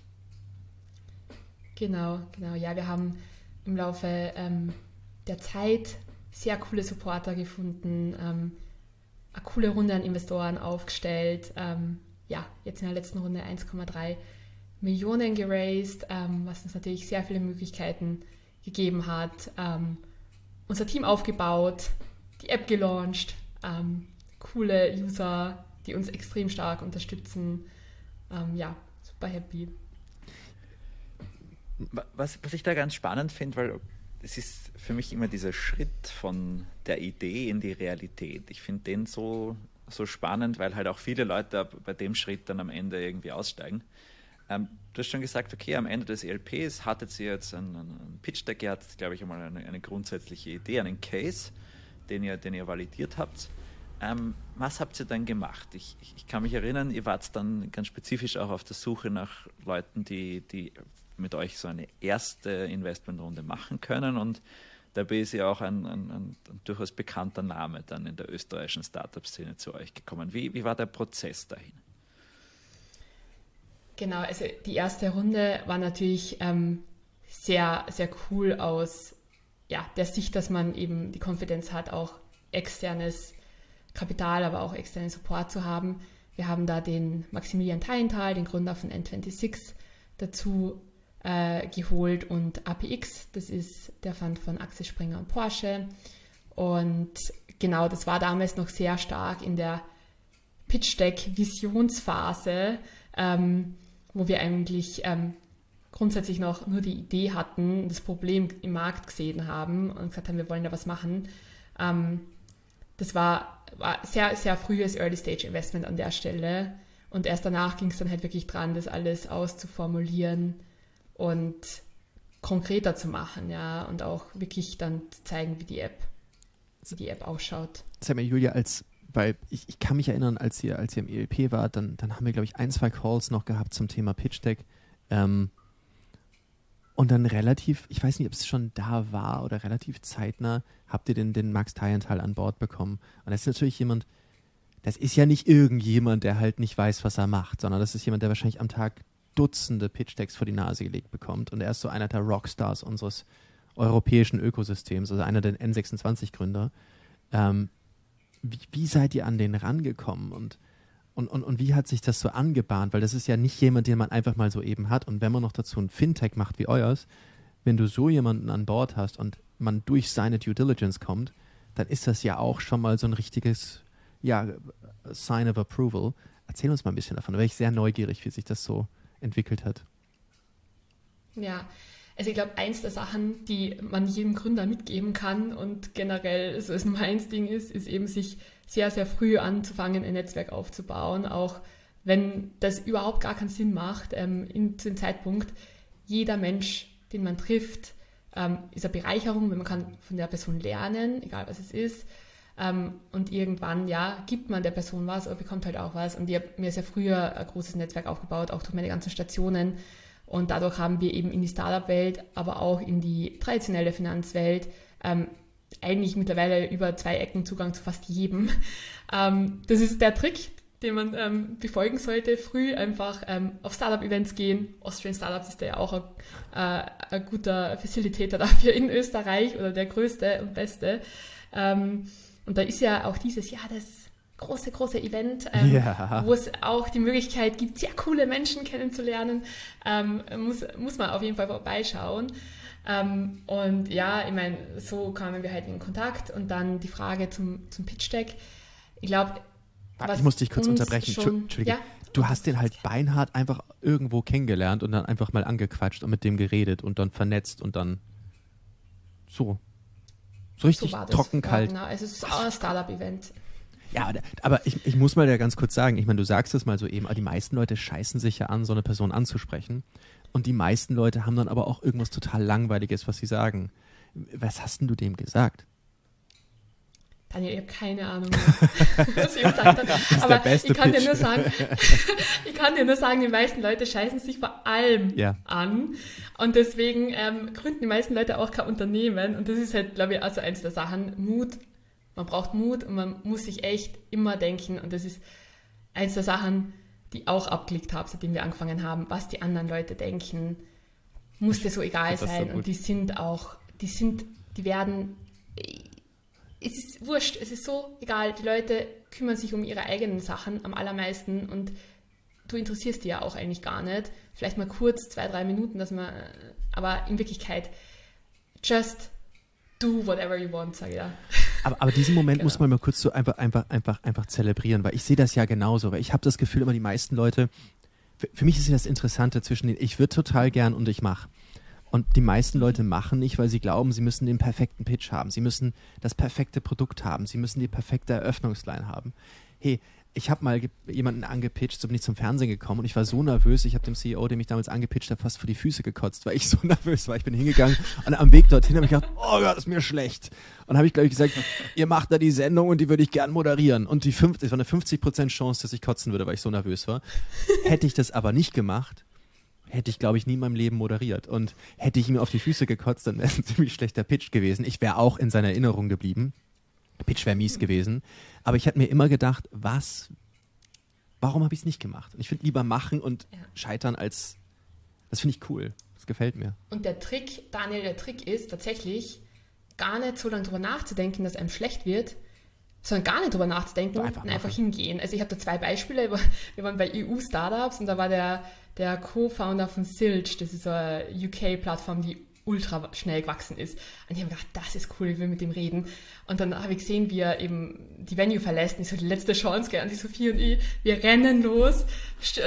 Genau, genau. Ja, wir haben im Laufe ähm, der Zeit sehr coole Supporter gefunden, ähm, eine coole Runde an Investoren aufgestellt. Ähm, ja, jetzt in der letzten Runde 1,3 Millionen geraced, ähm, was uns natürlich sehr viele Möglichkeiten gegeben hat. Ähm, unser Team aufgebaut, die App gelauncht, ähm, coole User, die uns extrem stark unterstützen. Ähm, ja, super happy. Was, was ich da ganz spannend finde, weil es ist für mich immer dieser Schritt von der Idee in die Realität. Ich finde den so, so spannend, weil halt auch viele Leute bei dem Schritt dann am Ende irgendwie aussteigen. Ähm, du hast schon gesagt, okay, am Ende des ELPs hattet ihr jetzt einen, einen Pitch Deck, ihr hattet, glaube ich, einmal eine, eine, grundsätzliche Idee, einen Case, den ihr, den ihr validiert habt. Ähm, was habt ihr dann gemacht? Ich, ich, ich, kann mich erinnern, ihr wart dann ganz spezifisch auch auf der Suche nach Leuten, die, die mit euch so eine erste Investmentrunde machen können und dabei ist ja auch ein, ein, ein, ein durchaus bekannter Name dann in der österreichischen Startup-Szene zu euch gekommen. Wie, wie war der Prozess dahin? Genau, also die erste Runde war natürlich ähm, sehr, sehr cool aus ja, der Sicht, dass man eben die Konfidenz hat, auch externes Kapital, aber auch externen Support zu haben. Wir haben da den Maximilian Teilenthal, den Gründer von N26, dazu äh, geholt und APX, das ist der Fund von Axel Springer und Porsche. Und genau, das war damals noch sehr stark in der Pitch Deck Visionsphase, ähm, wo wir eigentlich ähm, grundsätzlich noch nur die Idee hatten, das Problem im Markt gesehen haben und gesagt haben, wir wollen da was machen. Ähm, das war, war sehr, sehr frühes Early Stage Investment an der Stelle. Und erst danach ging es dann halt wirklich dran, das alles auszuformulieren und konkreter zu machen, ja, und auch wirklich dann zu zeigen, wie die App wie die App ausschaut. Sag mal, Julia, als, weil ich, ich kann mich erinnern, als ihr, als ihr im ELP wart, dann, dann haben wir, glaube ich, ein, zwei Calls noch gehabt zum Thema Pitch Deck. Ähm, und dann relativ, ich weiß nicht, ob es schon da war oder relativ zeitnah, habt ihr den, den Max Teilenthal an Bord bekommen. Und das ist natürlich jemand, das ist ja nicht irgendjemand, der halt nicht weiß, was er macht, sondern das ist jemand, der wahrscheinlich am Tag Dutzende Pitch-Decks vor die Nase gelegt bekommt. Und er ist so einer der Rockstars unseres europäischen Ökosystems, also einer der N26-Gründer. Ähm, wie, wie seid ihr an den rangekommen und, und, und, und wie hat sich das so angebahnt? Weil das ist ja nicht jemand, den man einfach mal so eben hat. Und wenn man noch dazu ein Fintech macht wie euers, wenn du so jemanden an Bord hast und man durch seine Due Diligence kommt, dann ist das ja auch schon mal so ein richtiges ja, Sign of Approval. Erzähl uns mal ein bisschen davon. Da wäre ich sehr neugierig, wie sich das so entwickelt hat. Ja, also ich glaube, eins der Sachen, die man jedem Gründer mitgeben kann und generell so ist mein Ding ist, ist eben sich sehr, sehr früh anzufangen, ein Netzwerk aufzubauen, auch wenn das überhaupt gar keinen Sinn macht, ähm, in, dem Zeitpunkt, jeder Mensch, den man trifft, ähm, ist eine Bereicherung, wenn man kann von der Person lernen, egal was es ist. Ähm, und irgendwann, ja, gibt man der Person was oder bekommt halt auch was. Und ich habe mir sehr früher ein großes Netzwerk aufgebaut, auch durch meine ganzen Stationen. Und dadurch haben wir eben in die Startup-Welt, aber auch in die traditionelle Finanzwelt ähm, eigentlich mittlerweile über zwei Ecken Zugang zu fast jedem. Ähm, das ist der Trick, den man ähm, befolgen sollte. Früh einfach ähm, auf Startup-Events gehen. Austrian Startups ist ja auch ein, äh, ein, guter Facilitator dafür in Österreich oder der größte und beste. Ähm, und da ist ja auch dieses Jahr das große, große Event, ähm, ja. wo es auch die Möglichkeit gibt, sehr coole Menschen kennenzulernen. Ähm, muss, muss man auf jeden Fall vorbeischauen. Ähm, und ja, ich meine, so kamen wir halt in Kontakt und dann die Frage zum, zum Pitch Deck. Ich glaube, ich muss dich kurz unterbrechen. Schon, Entschuldige. Ja? Du hast den halt beinhart einfach irgendwo kennengelernt und dann einfach mal angequatscht und mit dem geredet und dann vernetzt und dann so. So richtig so trocken kalt. Ja, genau. Es ist ein Startup-Event. Ja, aber ich, ich muss mal ja ganz kurz sagen, ich meine, du sagst es mal so eben, aber die meisten Leute scheißen sich ja an, so eine Person anzusprechen. Und die meisten Leute haben dann aber auch irgendwas total Langweiliges, was sie sagen. Was hast denn du dem gesagt? Daniel, ich habe keine Ahnung, was ich gesagt habe. Aber ich kann Pitch. dir nur sagen, ich kann dir nur sagen, die meisten Leute scheißen sich vor allem ja. an. Und deswegen ähm, gründen die meisten Leute auch kein Unternehmen. Und das ist halt, glaube ich, also eins der Sachen. Mut man braucht Mut und man muss sich echt immer denken, und das ist eins der Sachen, die auch abgelegt habe, seitdem wir angefangen haben, was die anderen Leute denken, musste so egal sein. So und die sind auch, die sind, die werden, es ist wurscht, es ist so egal, die Leute kümmern sich um ihre eigenen Sachen am allermeisten und du interessierst die ja auch eigentlich gar nicht. Vielleicht mal kurz, zwei, drei Minuten, dass man, aber in Wirklichkeit, just do whatever you want, sage ich da. Aber, aber diesen Moment genau. muss man mal kurz so einfach, einfach, einfach, einfach zelebrieren, weil ich sehe das ja genauso, weil ich habe das Gefühl, immer die meisten Leute, für, für mich ist das Interessante zwischen den, ich würde total gern und ich mache. Und die meisten Leute machen nicht, weil sie glauben, sie müssen den perfekten Pitch haben. Sie müssen das perfekte Produkt haben. Sie müssen die perfekte Eröffnungsline haben. Hey, ich habe mal jemanden angepitcht, so bin ich zum Fernsehen gekommen und ich war so nervös, ich habe dem CEO, der mich damals angepitcht hat, fast vor die Füße gekotzt, weil ich so nervös war. Ich bin hingegangen und am Weg dorthin habe ich gedacht, oh Gott, ist mir schlecht. Und habe ich, glaube ich, gesagt, ihr macht da die Sendung und die würde ich gern moderieren. Und die 50, es war eine 50% Chance, dass ich kotzen würde, weil ich so nervös war. Hätte ich das aber nicht gemacht, hätte ich, glaube ich, nie in meinem Leben moderiert. Und hätte ich ihm auf die Füße gekotzt, dann wäre es ein ziemlich schlechter Pitch gewesen. Ich wäre auch in seiner Erinnerung geblieben. Pitch wäre mies gewesen. Aber ich hatte mir immer gedacht, was, warum habe ich es nicht gemacht? Und ich finde lieber machen und ja. scheitern als, das finde ich cool. Das gefällt mir. Und der Trick, Daniel, der Trick ist tatsächlich, gar nicht so lange drüber nachzudenken, dass einem schlecht wird, sondern gar nicht drüber nachzudenken einfach und einfach hingehen. Also ich habe da zwei Beispiele. Wir waren bei EU-Startups und da war der, der Co-Founder von Silch, das ist so eine UK-Plattform, die ultra schnell gewachsen ist. Und ich habe gedacht, das ist cool, ich will mit dem reden. Und dann habe ich gesehen, wie er eben die Venue verlässt. Und ich so, die letzte Chance, gell? Und die Sophie und ich, wir rennen los,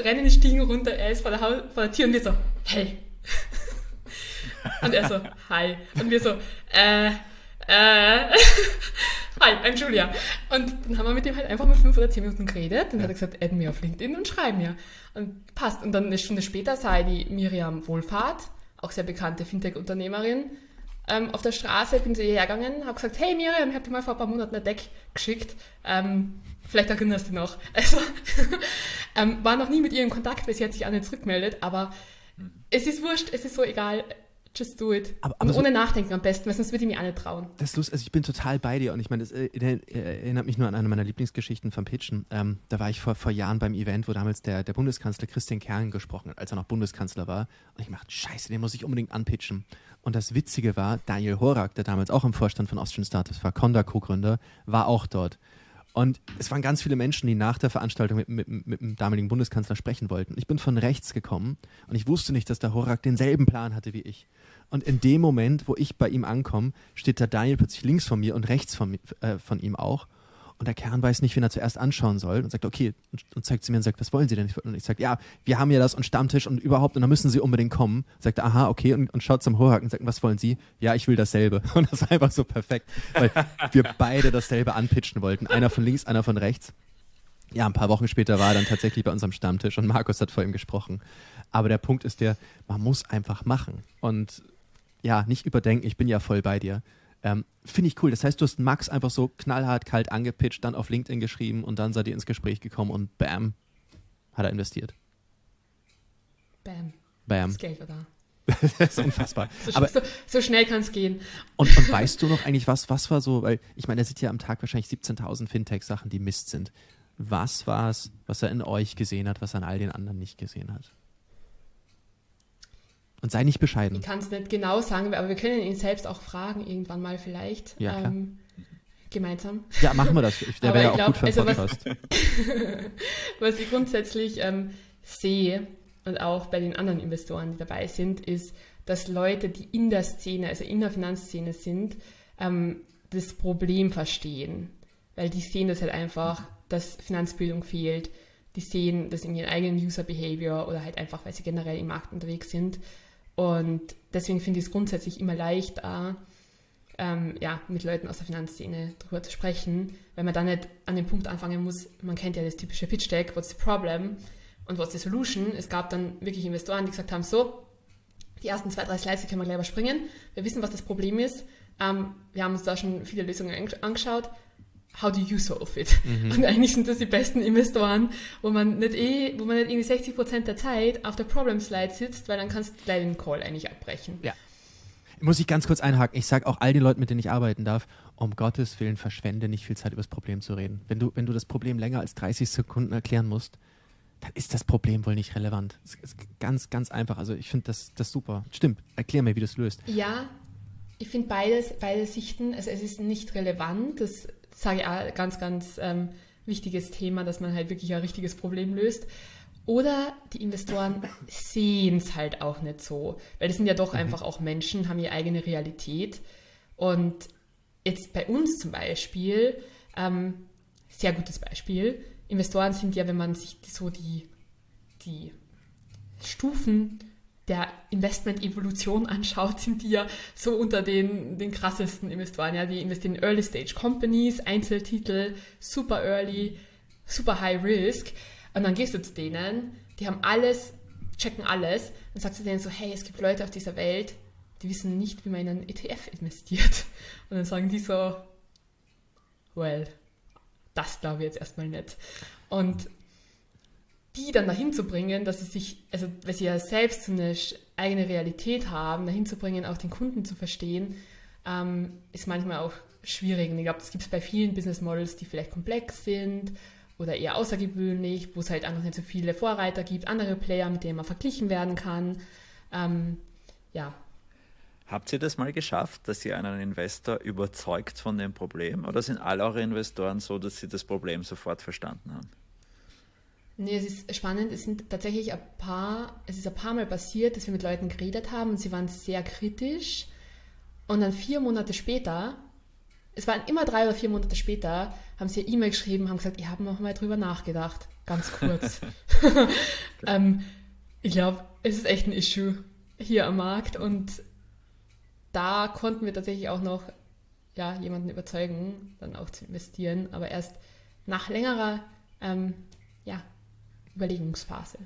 rennen die Stiegen runter, er ist vor der, Haus, vor der Tür und wir so, hey. und er so, hi. Und wir so, äh, äh, hi, I'm Julia. Und dann haben wir mit ihm halt einfach mal fünf oder zehn Minuten geredet. Dann ja. hat er gesagt, add mir auf LinkedIn und schreib mir. Und passt. Und dann eine Stunde später sei die Miriam Wohlfahrt auch sehr bekannte Fintech-Unternehmerin, ähm, auf der Straße, bin ihr hergegangen, habe gesagt, hey Miriam, ich habe dir mal vor ein paar Monaten ein Deck geschickt. Ähm, vielleicht erinnerst du dich noch. Also, ähm, war noch nie mit ihr in Kontakt, weil sie hat sich auch nicht zurückgemeldet, aber es ist wurscht, es ist so egal. Just do it. Aber, aber und so, ohne Nachdenken am besten, weil sonst würde ich mich auch nicht trauen. Das ist lustig, also ich bin total bei dir und ich meine, das äh, erinnert mich nur an eine meiner Lieblingsgeschichten vom Pitchen. Ähm, da war ich vor, vor Jahren beim Event, wo damals der, der Bundeskanzler Christian Kern gesprochen hat, als er noch Bundeskanzler war. Und ich dachte, scheiße, den muss ich unbedingt anpitchen. Und das Witzige war, Daniel Horak, der damals auch im Vorstand von Austrian Startups war, Conda Co-Gründer, war auch dort. Und es waren ganz viele Menschen, die nach der Veranstaltung mit, mit, mit, dem damaligen Bundeskanzler sprechen wollten. Ich bin von rechts gekommen und ich wusste nicht, dass der Horak denselben Plan hatte wie ich. Und in dem Moment, wo ich bei ihm ankomme, steht der Daniel plötzlich links von mir und rechts von, äh, von ihm auch. Und der Kern weiß nicht, wen er zuerst anschauen soll und sagt, okay, und, und zeigt sie mir und sagt, was wollen Sie denn? Und ich sage, ja, wir haben ja das und Stammtisch und überhaupt, und da müssen Sie unbedingt kommen. Sagt, aha, okay, und, und schaut zum Horak und sagt, was wollen Sie? Ja, ich will dasselbe. Und das war einfach so perfekt, weil wir beide dasselbe anpitchen wollten. Einer von links, einer von rechts. Ja, ein paar Wochen später war er dann tatsächlich bei unserem Stammtisch und Markus hat vor ihm gesprochen. Aber der Punkt ist der, man muss einfach machen. Und ja, nicht überdenken, ich bin ja voll bei dir. Ähm, Finde ich cool. Das heißt, du hast Max einfach so knallhart kalt angepitcht, dann auf LinkedIn geschrieben und dann seid ihr ins Gespräch gekommen und bam, hat er investiert. Bam. Bam. Das Geld war da. das ist unfassbar. So, Aber, so, so schnell kann es gehen. und, und weißt du noch eigentlich was, was war so, weil ich meine, er sieht ja am Tag wahrscheinlich 17.000 Fintech-Sachen, die Mist sind. Was war es, was er in euch gesehen hat, was er an all den anderen nicht gesehen hat? Und sei nicht bescheiden. Ich kann es nicht genau sagen, aber wir können ihn selbst auch fragen, irgendwann mal vielleicht. Ja, klar. Ähm, gemeinsam. Ja, machen wir das. Der Aber wäre ja ich auch gut glaub, für einen also was-. Was ich grundsätzlich ähm, sehe und auch bei den anderen Investoren, die dabei sind, ist, dass Leute, die in der Szene, also in der Finanzszene sind, ähm, das Problem verstehen. Weil die sehen das halt einfach, dass Finanzbildung fehlt. Die sehen das in ihren eigenen User Behavior oder halt einfach, weil sie generell im Markt unterwegs sind. Und deswegen finde ich es grundsätzlich immer leichter, ähm, ja, mit Leuten aus der Finanzszene drüber zu sprechen, weil man dann nicht an dem Punkt anfangen muss, man kennt ja das typische Pitch Deck, what's the problem und what's the solution. Es gab dann wirklich Investoren, die gesagt haben, so, die ersten zwei, drei Slides können wir gleich überspringen, wir wissen, was das Problem ist, ähm, wir haben uns da schon viele Lösungen ange- angeschaut, how do you solve it? Und eigentlich sind das die besten Investoren, wo man nicht eh, wo man nicht irgendwie 60% der Zeit auf der Problem Slide sitzt, weil dann kannst du gleich den Call eigentlich abbrechen. Muss ich ganz kurz einhaken. Ich sage auch all den Leuten, mit denen ich arbeiten darf, um Gottes Willen verschwende nicht viel Zeit, über das Problem zu reden. Wenn du, wenn du das Problem länger als 30 Sekunden erklären musst, dann ist das Problem wohl nicht relevant. Das ist ganz, ganz einfach. Also ich finde das, das super. Stimmt. Erklär mir, wie du es löst. Ja, ich finde beides, beide Sichten, also es ist nicht relevant, das sage ich auch ganz, ganz ähm, wichtiges Thema, dass man halt wirklich ein richtiges Problem löst. Oder die Investoren sehen es halt auch nicht so, weil das sind ja doch einfach auch Menschen, haben ihre eigene Realität. Und jetzt bei uns zum Beispiel, ähm, sehr gutes Beispiel, Investoren sind ja, wenn man sich so die, die Stufen der Investment-Evolution anschaut, sind die ja so unter den, den krassesten Investoren. Ja, die investieren in Early-Stage-Companies, Einzeltitel, super early, super high risk. Und dann gehst du zu denen, die haben alles, checken alles, und sagst du denen so, hey, es gibt Leute auf dieser Welt, die wissen nicht, wie man in einen ETF investiert. Und dann sagen die so, well, das glaube ich jetzt erstmal nicht. Und die dann dahin zu bringen, dass sie sich, also weil sie ja selbst so eine eigene Realität haben, dahin zu bringen, auch den Kunden zu verstehen, ähm, ist manchmal auch schwierig. Und ich glaube, das gibt es bei vielen Business Models, die vielleicht komplex sind oder eher außergewöhnlich, wo es halt einfach nicht so viele Vorreiter gibt, andere Player, mit denen man verglichen werden kann. Ähm, ja, Habt ihr das mal geschafft, dass ihr einen Investor überzeugt von dem Problem? Oder sind alle eure Investoren so, dass sie das Problem sofort verstanden haben? Nee, es ist spannend. Es sind tatsächlich ein paar, es ist ein paar Mal passiert, dass wir mit Leuten geredet haben und sie waren sehr kritisch. Und dann vier Monate später, es waren immer drei oder vier Monate später, haben sie E-Mail geschrieben, haben gesagt, ich habe noch mal drüber nachgedacht. Ganz kurz. ähm, ich glaube, es ist echt ein Issue hier am Markt und da konnten wir tatsächlich auch noch ja, jemanden überzeugen, dann auch zu investieren, aber erst nach längerer ähm, ja, Überlegungsphase.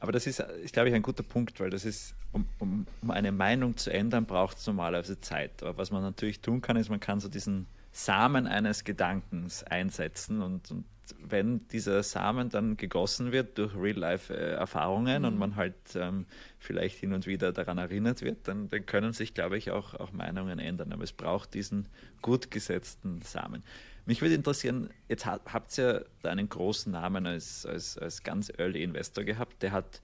Aber das ist, ist glaube ich, ein guter Punkt, weil das ist um, um, um eine Meinung zu ändern, braucht es normalerweise Zeit. Aber was man natürlich tun kann, ist, man kann so diesen Samen eines Gedankens einsetzen und, und wenn dieser Samen dann gegossen wird durch Real-Life-Erfahrungen mhm. und man halt ähm, vielleicht hin und wieder daran erinnert wird, dann, dann können sich, glaube ich, auch, auch Meinungen ändern. Aber es braucht diesen gut gesetzten Samen. Mich würde interessieren, jetzt habt ihr da einen großen Namen als, als, als ganz Early Investor gehabt, der hat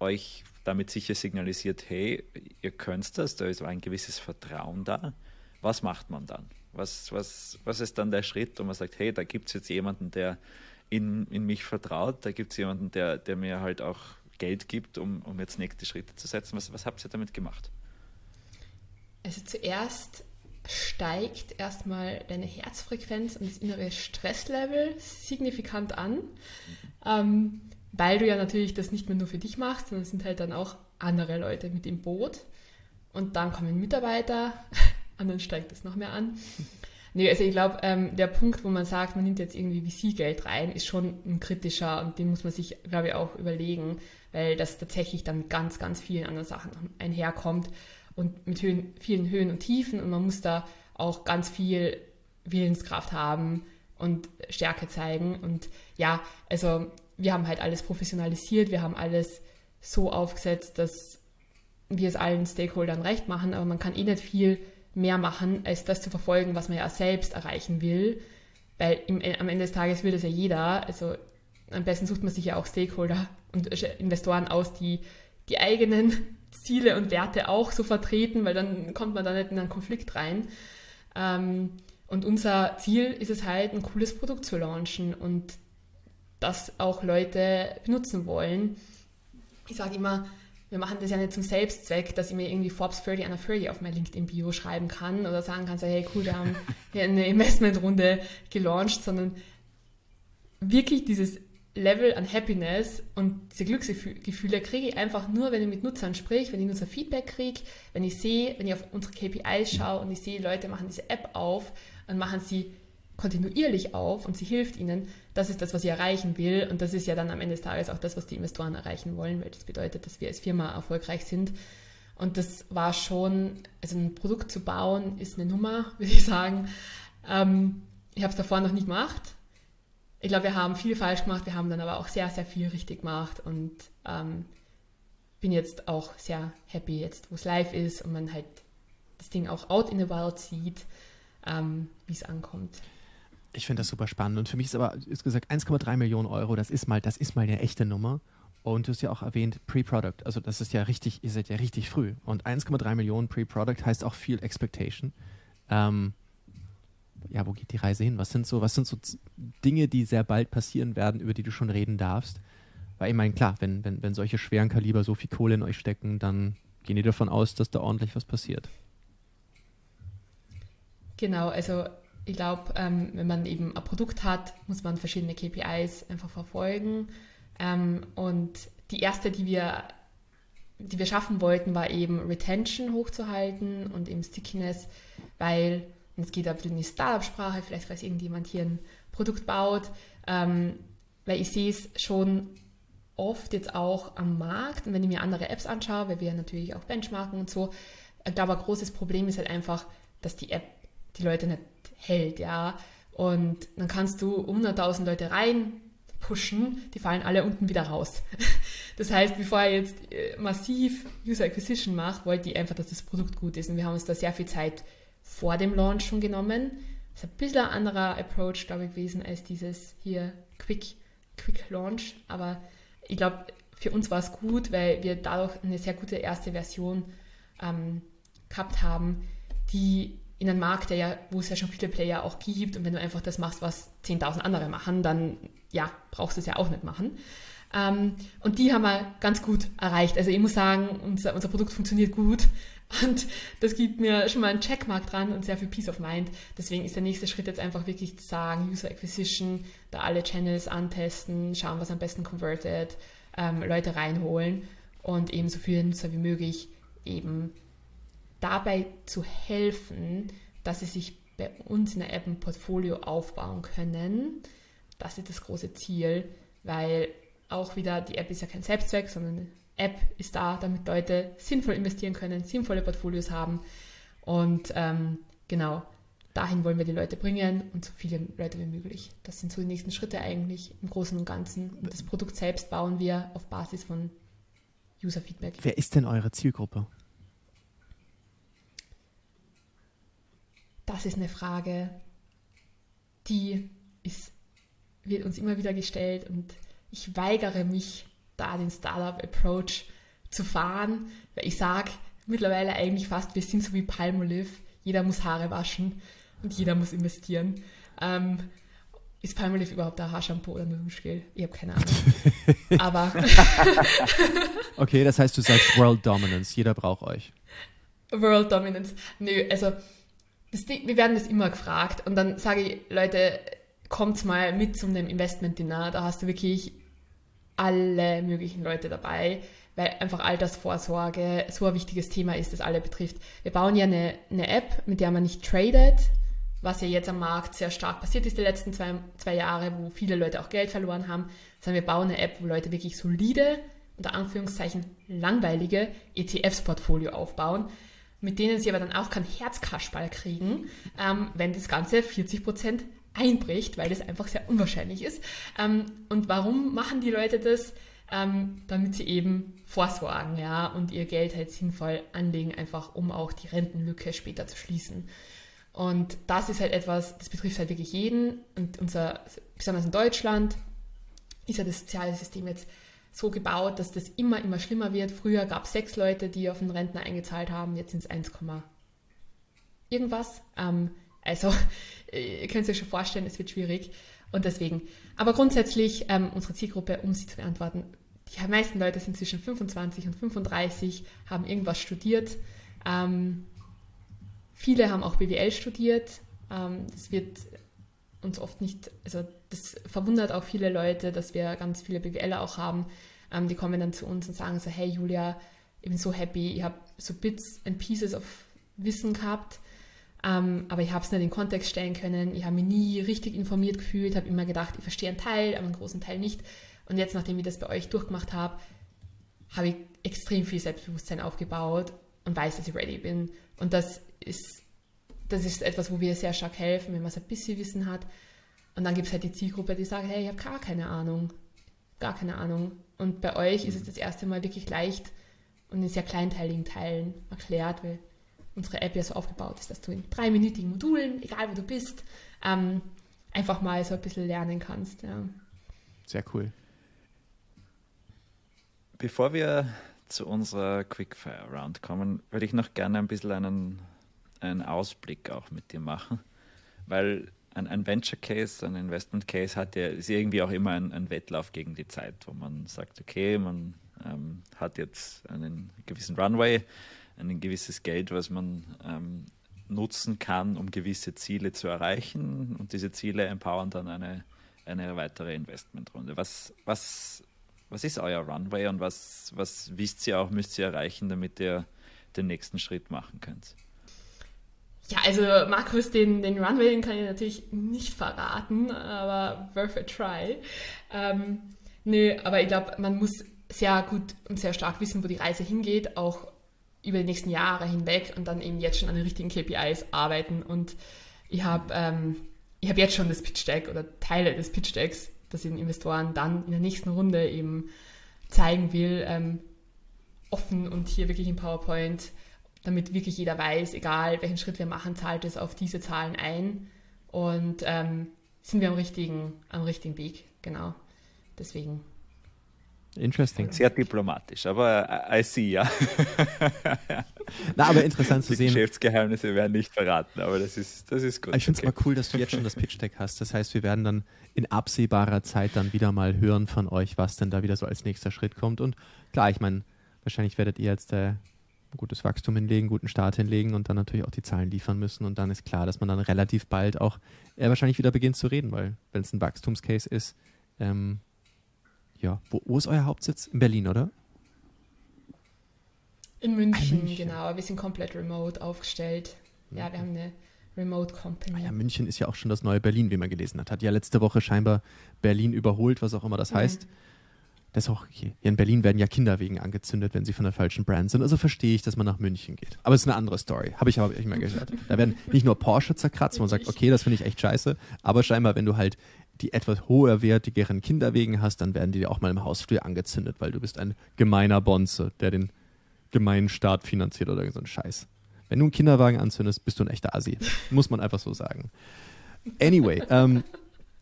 euch damit sicher signalisiert, hey, ihr könnt das, da ist ein gewisses Vertrauen da. Was macht man dann? Was, was, was ist dann der Schritt, wo man sagt, hey, da gibt es jetzt jemanden, der in, in mich vertraut, da gibt es jemanden, der, der mir halt auch Geld gibt, um, um jetzt nächste Schritte zu setzen. Was, was habt ihr damit gemacht? Also zuerst steigt erstmal deine Herzfrequenz und das innere Stresslevel signifikant an. Mhm. Ähm, weil du ja natürlich das nicht mehr nur für dich machst, sondern es sind halt dann auch andere Leute mit im Boot. Und dann kommen Mitarbeiter, und dann steigt das noch mehr an. Nee, also ich glaube, ähm, der Punkt, wo man sagt, man nimmt jetzt irgendwie VC-Geld rein, ist schon ein kritischer und den muss man sich, glaube ich, auch überlegen, weil das tatsächlich dann mit ganz, ganz vielen anderen Sachen einherkommt und mit Höhen, vielen Höhen und Tiefen und man muss da auch ganz viel Willenskraft haben und Stärke zeigen. Und ja, also wir haben halt alles professionalisiert, wir haben alles so aufgesetzt, dass wir es allen Stakeholdern recht machen, aber man kann eh nicht viel mehr machen, als das zu verfolgen, was man ja selbst erreichen will. Weil im, am Ende des Tages will das ja jeder. Also am besten sucht man sich ja auch Stakeholder und Investoren aus, die die eigenen Ziele und Werte auch so vertreten, weil dann kommt man da nicht in einen Konflikt rein. Ähm, und unser Ziel ist es halt, ein cooles Produkt zu launchen und das auch Leute benutzen wollen. Ich sage immer, wir machen das ja nicht zum Selbstzweck, dass ich mir irgendwie Forbes 30 under 30 auf mein LinkedIn-Bio schreiben kann oder sagen kann, so, hey cool, wir haben hier eine Investmentrunde gelauncht, sondern wirklich dieses Level an Happiness und diese Glücksgefühle kriege ich einfach nur, wenn ich mit Nutzern sprich, wenn ich Nutzer Feedback kriege, wenn ich sehe, wenn ich auf unsere KPIs schaue und ich sehe, Leute machen diese App auf und machen sie kontinuierlich auf und sie hilft ihnen, das ist das, was ich erreichen will. Und das ist ja dann am Ende des Tages auch das, was die Investoren erreichen wollen, weil das bedeutet, dass wir als Firma erfolgreich sind. Und das war schon, also ein Produkt zu bauen, ist eine Nummer, würde ich sagen. Ähm, ich habe es davor noch nicht gemacht. Ich glaube, wir haben viel falsch gemacht, wir haben dann aber auch sehr, sehr viel richtig gemacht und ähm, bin jetzt auch sehr happy jetzt, wo es live ist und man halt das Ding auch out in the wild sieht, ähm, wie es ankommt. Ich finde das super spannend. Und für mich ist aber, ist gesagt, 1,3 Millionen Euro, das ist mal, das ist mal eine echte Nummer. Und du hast ja auch erwähnt, Pre-Product. Also das ist ja richtig, ihr seid ja richtig früh. Und 1,3 Millionen Pre-Product heißt auch viel Expectation. Ähm, ja, wo geht die Reise hin? Was sind so, was sind so Dinge, die sehr bald passieren werden, über die du schon reden darfst? Weil ich meine, klar, wenn, wenn, wenn solche schweren Kaliber so viel Kohle in euch stecken, dann gehen die davon aus, dass da ordentlich was passiert. Genau, also ich glaube, ähm, wenn man eben ein Produkt hat, muss man verschiedene KPIs einfach verfolgen. Ähm, und die erste, die wir, die wir schaffen wollten, war eben Retention hochzuhalten und eben Stickiness, weil, und es geht ein in die Startup-Sprache, vielleicht falls irgendjemand hier ein Produkt baut, ähm, weil ich sehe es schon oft jetzt auch am Markt und wenn ich mir andere Apps anschaue, weil wir natürlich auch benchmarken und so, ich glaube, ein großes Problem ist halt einfach, dass die App die Leute nicht hält, ja. Und dann kannst du 100.000 Leute rein pushen, die fallen alle unten wieder raus. Das heißt, bevor ihr jetzt äh, massiv User Acquisition macht, wollt ihr einfach, dass das Produkt gut ist. Und wir haben uns da sehr viel Zeit vor dem Launch schon genommen. Das ist ein bisschen ein anderer Approach, glaube ich, gewesen als dieses hier Quick, Quick Launch. Aber ich glaube, für uns war es gut, weil wir dadurch eine sehr gute erste Version ähm, gehabt haben, die in einem Markt, der ja, wo es ja schon viele Player auch gibt und wenn du einfach das machst, was 10.000 andere machen, dann ja, brauchst du es ja auch nicht machen. Ähm, und die haben wir ganz gut erreicht. Also ich muss sagen, unser, unser Produkt funktioniert gut und das gibt mir schon mal einen Checkmark dran und sehr viel Peace of Mind. Deswegen ist der nächste Schritt jetzt einfach wirklich zu sagen, User Acquisition, da alle Channels antesten, schauen, was am besten convertet, ähm, Leute reinholen und eben so viele Nutzer wie möglich eben dabei zu helfen, dass sie sich bei uns in der App ein Portfolio aufbauen können. Das ist das große Ziel, weil auch wieder die App ist ja kein Selbstzweck, sondern App ist da, damit Leute sinnvoll investieren können, sinnvolle Portfolios haben. Und ähm, genau, dahin wollen wir die Leute bringen und so viele Leute wie möglich. Das sind so die nächsten Schritte eigentlich im Großen und Ganzen. Und das Produkt selbst bauen wir auf Basis von User-Feedback. Wer ist denn eure Zielgruppe? Das ist eine Frage, die ist, wird uns immer wieder gestellt und ich weigere mich, da den Startup-Approach zu fahren, weil ich sage mittlerweile eigentlich fast, wir sind so wie Palmolive, jeder muss Haare waschen und jeder muss investieren. Ähm, ist Palmolive überhaupt ein Haarshampoo oder ein Duschgel? Ich habe keine Ahnung. Aber. okay, das heißt, du sagst World Dominance. Jeder braucht euch. World Dominance. Nö, also das, wir werden das immer gefragt und dann sage ich, Leute, kommt mal mit zu einem Investment-Dinner. Da hast du wirklich alle möglichen Leute dabei, weil einfach Altersvorsorge so ein wichtiges Thema ist, das alle betrifft. Wir bauen ja eine, eine App, mit der man nicht tradet, was ja jetzt am Markt sehr stark passiert ist die letzten zwei, zwei Jahre, wo viele Leute auch Geld verloren haben, sondern wir bauen eine App, wo Leute wirklich solide, unter Anführungszeichen langweilige ETFs-Portfolio aufbauen, mit denen sie aber dann auch kein Herzkaschball kriegen, ähm, wenn das Ganze 40% einbricht, weil das einfach sehr unwahrscheinlich ist. Ähm, und warum machen die Leute das? Ähm, damit sie eben vorsorgen, ja, und ihr Geld halt sinnvoll anlegen, einfach um auch die Rentenlücke später zu schließen. Und das ist halt etwas, das betrifft halt wirklich jeden. Und unser, besonders in Deutschland, ist ja das soziale System jetzt so gebaut, dass das immer, immer schlimmer wird. Früher gab es sechs Leute, die auf den Rentner eingezahlt haben, jetzt sind es 1, irgendwas. Ähm, also ihr könnt euch schon vorstellen, es wird schwierig. Und deswegen, aber grundsätzlich ähm, unsere Zielgruppe, um sie zu beantworten, die meisten Leute sind zwischen 25 und 35, haben irgendwas studiert. Ähm, Viele haben auch BWL studiert. Ähm, das wird uns oft nicht, also das verwundert auch viele Leute, dass wir ganz viele BWLer auch haben. Ähm, die kommen dann zu uns und sagen so, hey Julia, ich bin so happy, ich habe so Bits and Pieces of Wissen gehabt, ähm, aber ich habe es nicht in Kontext stellen können. Ich habe mich nie richtig informiert gefühlt, habe immer gedacht, ich verstehe einen Teil, aber einen großen Teil nicht. Und jetzt, nachdem ich das bei euch durchgemacht habe, habe ich extrem viel Selbstbewusstsein aufgebaut und weiß, dass ich ready bin. Und das ist, das ist etwas, wo wir sehr stark helfen, wenn man so ein bisschen Wissen hat. Und dann gibt es halt die Zielgruppe, die sagt, hey, ich habe gar keine Ahnung. Gar keine Ahnung. Und bei euch ist es das erste Mal wirklich leicht und in sehr kleinteiligen Teilen erklärt, weil unsere App ja so aufgebaut ist, dass du in dreiminütigen Modulen, egal wo du bist, ähm, einfach mal so ein bisschen lernen kannst. Ja. Sehr cool. Bevor wir zu unserer Quickfire Round kommen, würde ich noch gerne ein bisschen einen, einen Ausblick auch mit dir machen, weil ein, ein Venture Case, ein Investment Case hat ja, ist irgendwie auch immer ein, ein Wettlauf gegen die Zeit, wo man sagt, okay, man ähm, hat jetzt einen gewissen Runway, ein gewisses Geld, was man ähm, nutzen kann, um gewisse Ziele zu erreichen und diese Ziele empowern dann eine, eine weitere Investmentrunde. Was, was was ist euer Runway und was, was wisst ihr auch, müsst ihr erreichen, damit ihr den nächsten Schritt machen könnt? Ja, also Markus, den, den Runway den kann ich natürlich nicht verraten, aber worth a try. Ähm, nö, aber ich glaube, man muss sehr gut und sehr stark wissen, wo die Reise hingeht, auch über die nächsten Jahre hinweg und dann eben jetzt schon an den richtigen KPIs arbeiten. Und ich habe ähm, hab jetzt schon das Pitch Deck oder Teile des Pitch Decks dass ich den Investoren dann in der nächsten Runde eben zeigen will, ähm, offen und hier wirklich in PowerPoint, damit wirklich jeder weiß, egal welchen Schritt wir machen, zahlt es auf diese Zahlen ein und ähm, sind wir am richtigen, am richtigen Weg, genau. Deswegen Interesting. Sehr diplomatisch, aber I see, ja. Na, aber interessant zu Die sehen. Geschäftsgeheimnisse werden nicht verraten, aber das ist, das ist gut. Ich finde es okay. mal cool, dass du jetzt schon das Pitch-Deck hast. Das heißt, wir werden dann in absehbarer Zeit dann wieder mal hören von euch, was denn da wieder so als nächster Schritt kommt. Und klar, ich meine, wahrscheinlich werdet ihr jetzt äh, ein gutes Wachstum hinlegen, guten Start hinlegen und dann natürlich auch die Zahlen liefern müssen. Und dann ist klar, dass man dann relativ bald auch äh, wahrscheinlich wieder beginnt zu reden, weil wenn es ein Wachstumscase ist, ähm, ja, wo, wo ist euer Hauptsitz? In Berlin, oder? In München, ah, München, genau. Wir sind komplett remote aufgestellt. Ja, wir haben eine Remote Company. Ah ja, München ist ja auch schon das neue Berlin, wie man gelesen hat. Hat ja letzte Woche scheinbar Berlin überholt, was auch immer das mhm. heißt. Das ist auch okay. Hier in Berlin werden ja Kinderwegen angezündet, wenn sie von der falschen Brand sind. Also verstehe ich, dass man nach München geht. Aber es ist eine andere Story. Habe ich aber nicht mehr gehört. Da werden nicht nur Porsche zerkratzt, wo man sagt, okay, das finde ich echt scheiße. Aber scheinbar, wenn du halt die etwas hoherwertigeren Kinderwegen hast, dann werden die dir auch mal im Hausflur angezündet, weil du bist ein gemeiner Bonze, der den gemeinen Staat finanziert oder so ein Scheiß. Wenn du einen Kinderwagen anzündest, bist du ein echter Assi. Muss man einfach so sagen. Anyway, ähm,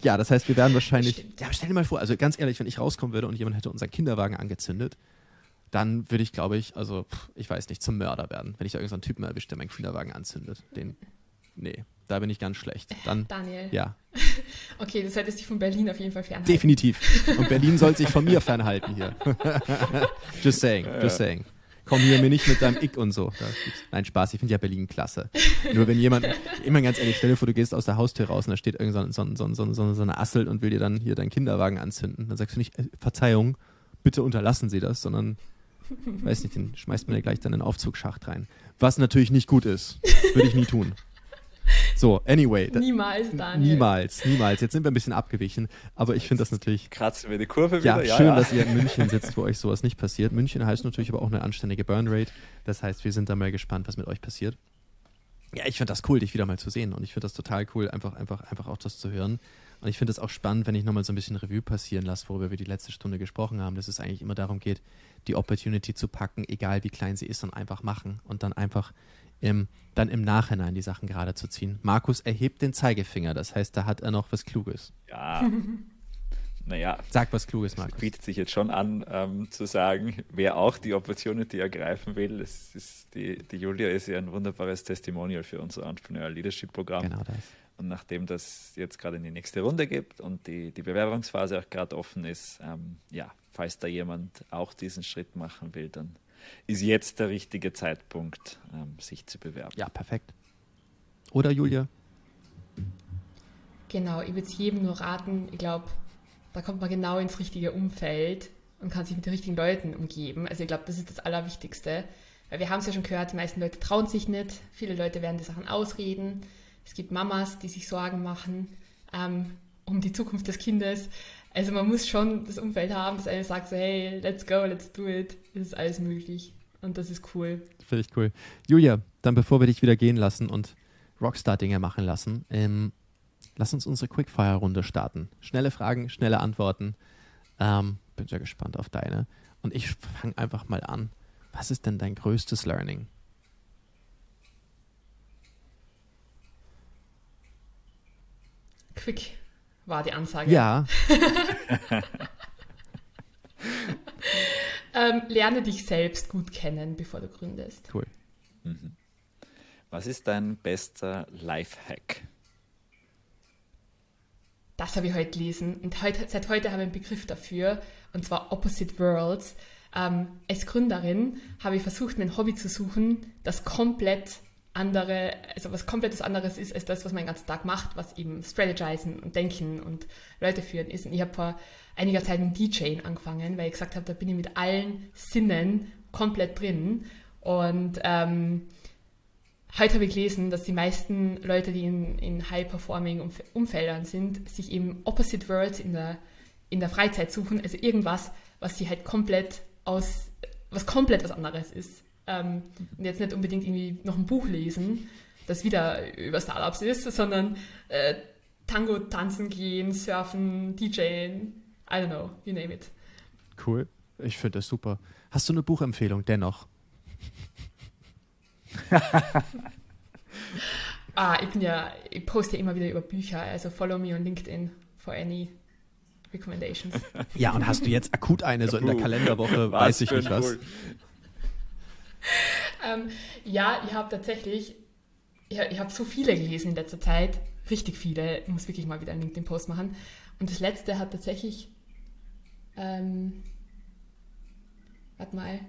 ja, das heißt, wir werden wahrscheinlich. Stimmt. Ja, stell dir mal vor, also ganz ehrlich, wenn ich rauskommen würde und jemand hätte unseren Kinderwagen angezündet, dann würde ich, glaube ich, also, pff, ich weiß nicht, zum Mörder werden, wenn ich da irgendeinen Typen erwische, der meinen Kinderwagen anzündet. Den. Nee, da bin ich ganz schlecht. Dann. Daniel. Ja, Okay, du solltest dich von Berlin auf jeden Fall fernhalten. definitiv. Und Berlin soll sich von mir fernhalten hier. just saying, just saying. Komm hier mir nicht mit deinem Ick und so. Nein, Spaß, ich finde ja Berlin klasse. Nur wenn jemand, immer ganz ehrlich, stell dir vor, du gehst aus der Haustür raus und da steht irgend so, so, so, so, so, ein- so eine Assel und will dir dann hier deinen Kinderwagen anzünden. Dann sagst du nicht, äh, Verzeihung, bitte unterlassen Sie das, sondern, weiß nicht, den schmeißt man dir gleich dann in den Aufzugsschacht rein. Was natürlich nicht gut ist. Würde ich nie tun. So, anyway. da- Niemals, Daniel. Niemals, niemals. Jetzt sind wir ein bisschen abgewichen, aber ich finde das natürlich Kratzen wir die Kurve ja, wieder? schön, dass ihr in München sitzt, wo euch sowas nicht passiert. München heißt natürlich aber auch eine anständige Burnrate. Das heißt, wir sind da mal gespannt, was mit euch passiert. Ja, ich finde das cool, dich wieder mal zu sehen. Und ich finde das total cool, einfach, einfach, einfach auch das zu hören. Und ich finde es auch spannend, wenn ich nochmal so ein bisschen Revue passieren lasse, worüber wir die letzte Stunde gesprochen haben, dass es eigentlich immer darum geht, die Opportunity zu packen, egal wie klein sie ist, und einfach machen. Und dann einfach im, dann im Nachhinein die Sachen gerade zu ziehen. Markus erhebt den Zeigefinger, das heißt, da hat er noch was Kluges. Ja. naja, Sag was Kluges, Markus. bietet sich jetzt schon an, ähm, zu sagen, wer auch die Opportunity ergreifen will. Es ist die, die Julia ist ja ein wunderbares Testimonial für unser Entrepreneurial Leadership Programm. Genau das. Und nachdem das jetzt gerade in die nächste Runde gibt und die, die Bewerbungsphase auch gerade offen ist, ähm, ja, falls da jemand auch diesen Schritt machen will, dann ist jetzt der richtige Zeitpunkt, ähm, sich zu bewerben. Ja, perfekt. Oder Julia? Genau, ich würde es jedem nur raten, ich glaube, da kommt man genau ins richtige Umfeld und kann sich mit den richtigen Leuten umgeben. Also ich glaube, das ist das Allerwichtigste. Weil wir haben es ja schon gehört, die meisten Leute trauen sich nicht, viele Leute werden die Sachen ausreden. Es gibt Mamas, die sich Sorgen machen ähm, um die Zukunft des Kindes. Also man muss schon das Umfeld haben, das einem sagt so, hey, let's go, let's do it. Es ist alles möglich. Und das ist cool. Finde ich cool. Julia, dann bevor wir dich wieder gehen lassen und Rockstar-Dinge machen lassen, ähm, lass uns unsere Quickfire-Runde starten. Schnelle Fragen, schnelle Antworten. Ähm, bin sehr gespannt auf deine. Und ich fange einfach mal an. Was ist denn dein größtes Learning? Quick war die Ansage. Ja, Ähm, lerne dich selbst gut kennen, bevor du gründest. cool. Was ist dein bester Lifehack? Das habe ich heute gelesen und heute, seit heute habe ich einen Begriff dafür und zwar Opposite Worlds. Ähm, als Gründerin habe ich versucht, mir ein Hobby zu suchen, das komplett andere, also was komplett was anderes ist als das, was man den ganzen Tag macht, was eben Strategizen und Denken und Leute führen ist. Und ich habe vor einiger Zeit mit DJing angefangen, weil ich gesagt habe, da bin ich mit allen Sinnen komplett drin. Und ähm, Heute habe ich gelesen, dass die meisten Leute, die in, in High-Performing-Umfeldern sind, sich eben Opposite Worlds in der, in der Freizeit suchen, also irgendwas, was sie halt komplett aus, was komplett was anderes ist. Ähm, und jetzt nicht unbedingt irgendwie noch ein Buch lesen, das wieder über Startups ist, sondern äh, Tango tanzen gehen, surfen, DJen, I don't know, you name it. Cool. Ich finde das super. Hast du eine Buchempfehlung dennoch? Ah, ich bin ja, ich poste ja immer wieder über Bücher, also follow me on LinkedIn for any recommendations. Ja, und hast du jetzt akut eine, so in der Kalenderwoche, weiß ich nicht was. Bull. ähm, ja, ich habe tatsächlich, ich, ich habe so viele gelesen in letzter Zeit, richtig viele. Ich muss wirklich mal wieder einen LinkedIn-Post machen. Und das letzte hat tatsächlich, ähm, warte mal,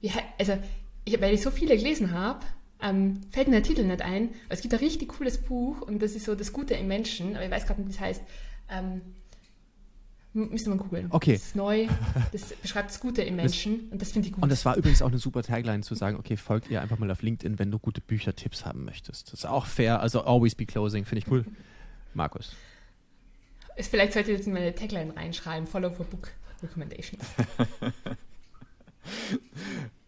wie, also, ich, weil ich so viele gelesen habe, ähm, fällt mir der Titel nicht ein. Aber es gibt ein richtig cooles Buch und das ist so das Gute im Menschen, aber ich weiß gerade nicht, wie es heißt. Ähm, m- müsste man googeln. Okay. Das ist neu, das beschreibt das Gute im Menschen und das finde ich gut. Und das war übrigens auch eine super Tagline zu sagen, okay, folgt ihr einfach mal auf LinkedIn, wenn du gute Büchertipps haben möchtest. Das ist auch fair, also always be closing, finde ich cool. Markus. Ist, vielleicht sollte ich jetzt in meine Tagline reinschreiben, Follow for Book. Recommendations.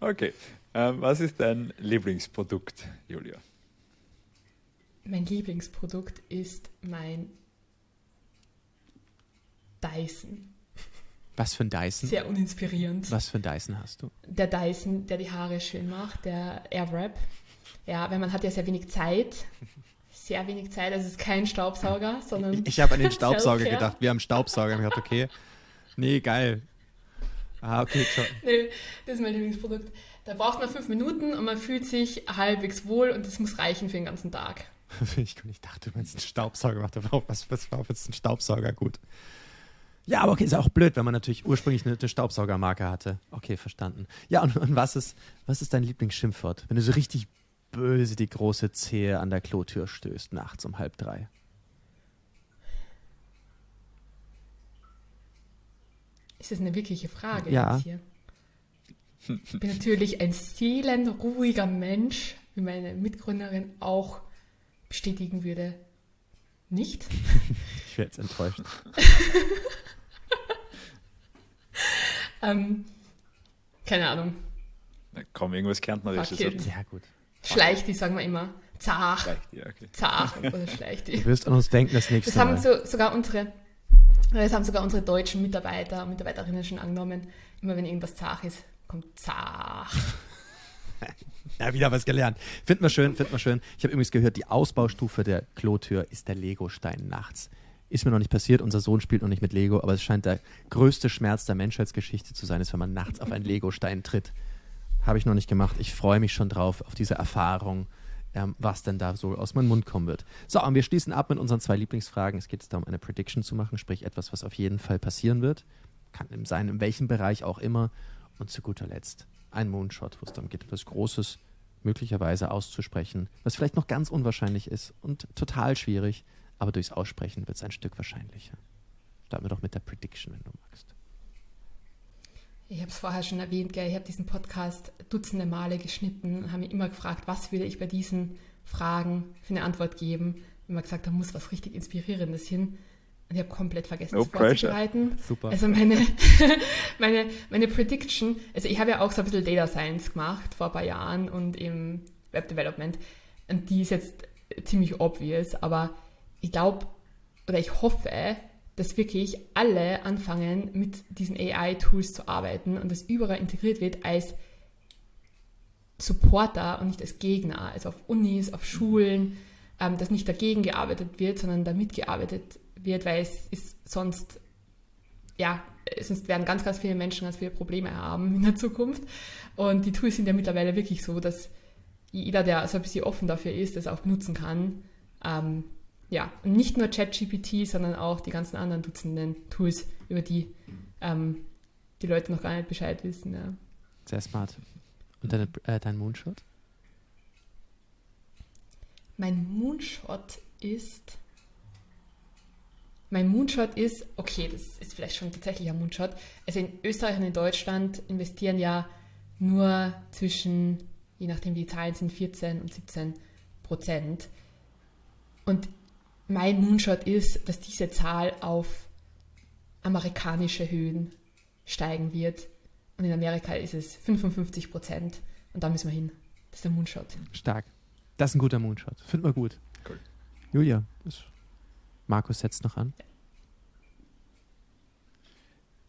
okay. Ähm, was ist dein Lieblingsprodukt, Julia? Mein Lieblingsprodukt ist mein Dyson. Was für ein Dyson? Sehr uninspirierend. Was für ein Dyson hast du? Der Dyson, der die Haare schön macht, der Airwrap. Ja, weil man hat ja sehr wenig Zeit. Sehr wenig Zeit, also es ist kein Staubsauger, sondern. Ich, ich habe an den Staubsauger gedacht. Wir haben Staubsauger. Ich gedacht, okay. Nee, geil. Ah, okay. Ciao. Nee, das ist mein Lieblingsprodukt. Da braucht man fünf Minuten und man fühlt sich halbwegs wohl und das muss reichen für den ganzen Tag. Ich, dachte, du meinst einen Staubsauger. Ich dachte, was, was war jetzt ein Staubsauger gut? Ja, aber okay, ist auch blöd, wenn man natürlich ursprünglich eine, eine Staubsaugermarke hatte. Okay, verstanden. Ja, und, und was, ist, was ist dein Lieblingsschimpfwort? Wenn du so richtig böse die große Zehe an der Klotür stößt, nachts um halb drei. Ist das eine wirkliche Frage Ja. jetzt hier? Ich bin natürlich ein seelenruhiger Mensch, wie meine Mitgründerin auch bestätigen würde. Nicht? Ich wäre jetzt enttäuscht. Ähm, keine Ahnung. Na, komm, irgendwas Kärntnerisches. Ja, gut. Schleicht die, sagen wir immer. Zach, ja, okay. zach oder schleicht die. Du wirst an uns denken das nächste Das haben Mal. so, sogar unsere, das haben sogar unsere deutschen Mitarbeiter und Mitarbeiterinnen schon angenommen. Immer wenn irgendwas zach ist, kommt zach. Ja, wieder was gelernt. Finden wir schön, finden wir schön. Ich habe übrigens gehört, die Ausbaustufe der Klotür ist der Legostein nachts. Ist mir noch nicht passiert, unser Sohn spielt noch nicht mit Lego, aber es scheint der größte Schmerz der Menschheitsgeschichte zu sein, ist, wenn man nachts auf einen Legostein tritt. Habe ich noch nicht gemacht. Ich freue mich schon drauf, auf diese Erfahrung, ähm, was denn da so aus meinem Mund kommen wird. So, und wir schließen ab mit unseren zwei Lieblingsfragen. Es geht jetzt darum, eine Prediction zu machen, sprich etwas, was auf jeden Fall passieren wird. Kann sein, in welchem Bereich auch immer. Und zu guter Letzt ein Moonshot, wo es darum geht, etwas Großes möglicherweise auszusprechen, was vielleicht noch ganz unwahrscheinlich ist und total schwierig, aber durchs Aussprechen wird es ein Stück wahrscheinlicher. Starten wir doch mit der Prediction, wenn du magst. Ich habe es vorher schon erwähnt, gell? ich habe diesen Podcast dutzende Male geschnitten und habe mich immer gefragt, was würde ich bei diesen Fragen für eine Antwort geben. Immer gesagt, da muss was richtig Inspirierendes hin. Und ich habe komplett vergessen, No das vorzubereiten. Super. Also meine, meine, meine Prediction, also ich habe ja auch so ein bisschen Data Science gemacht vor ein paar Jahren und im Web Development. Und die ist jetzt ziemlich obvious, aber ich glaube oder ich hoffe, dass wirklich alle anfangen, mit diesen AI-Tools zu arbeiten und das überall integriert wird als Supporter und nicht als Gegner, also auf Unis, auf Schulen, ähm, dass nicht dagegen gearbeitet wird, sondern damit gearbeitet wird, weil es ist sonst, ja, sonst werden ganz, ganz viele Menschen ganz viele Probleme haben in der Zukunft. Und die Tools sind ja mittlerweile wirklich so, dass jeder, der so ein bisschen offen dafür ist, das auch benutzen kann. Ähm, ja, und nicht nur ChatGPT, sondern auch die ganzen anderen Dutzenden Tools, über die ähm, die Leute noch gar nicht Bescheid wissen. Ja. Sehr smart. Und deine, äh, dein Moonshot? Mein Moonshot ist. Mein Moonshot ist, okay, das ist vielleicht schon tatsächlich ein Moonshot. Also in Österreich und in Deutschland investieren ja nur zwischen, je nachdem wie die Zahlen sind, 14 und 17 Prozent. Und mein Moonshot ist, dass diese Zahl auf amerikanische Höhen steigen wird. Und in Amerika ist es 55 Prozent. Und da müssen wir hin. Das ist der Moonshot. Stark. Das ist ein guter Moonshot. Finden wir gut. Cool. Julia, das- Markus setzt noch an.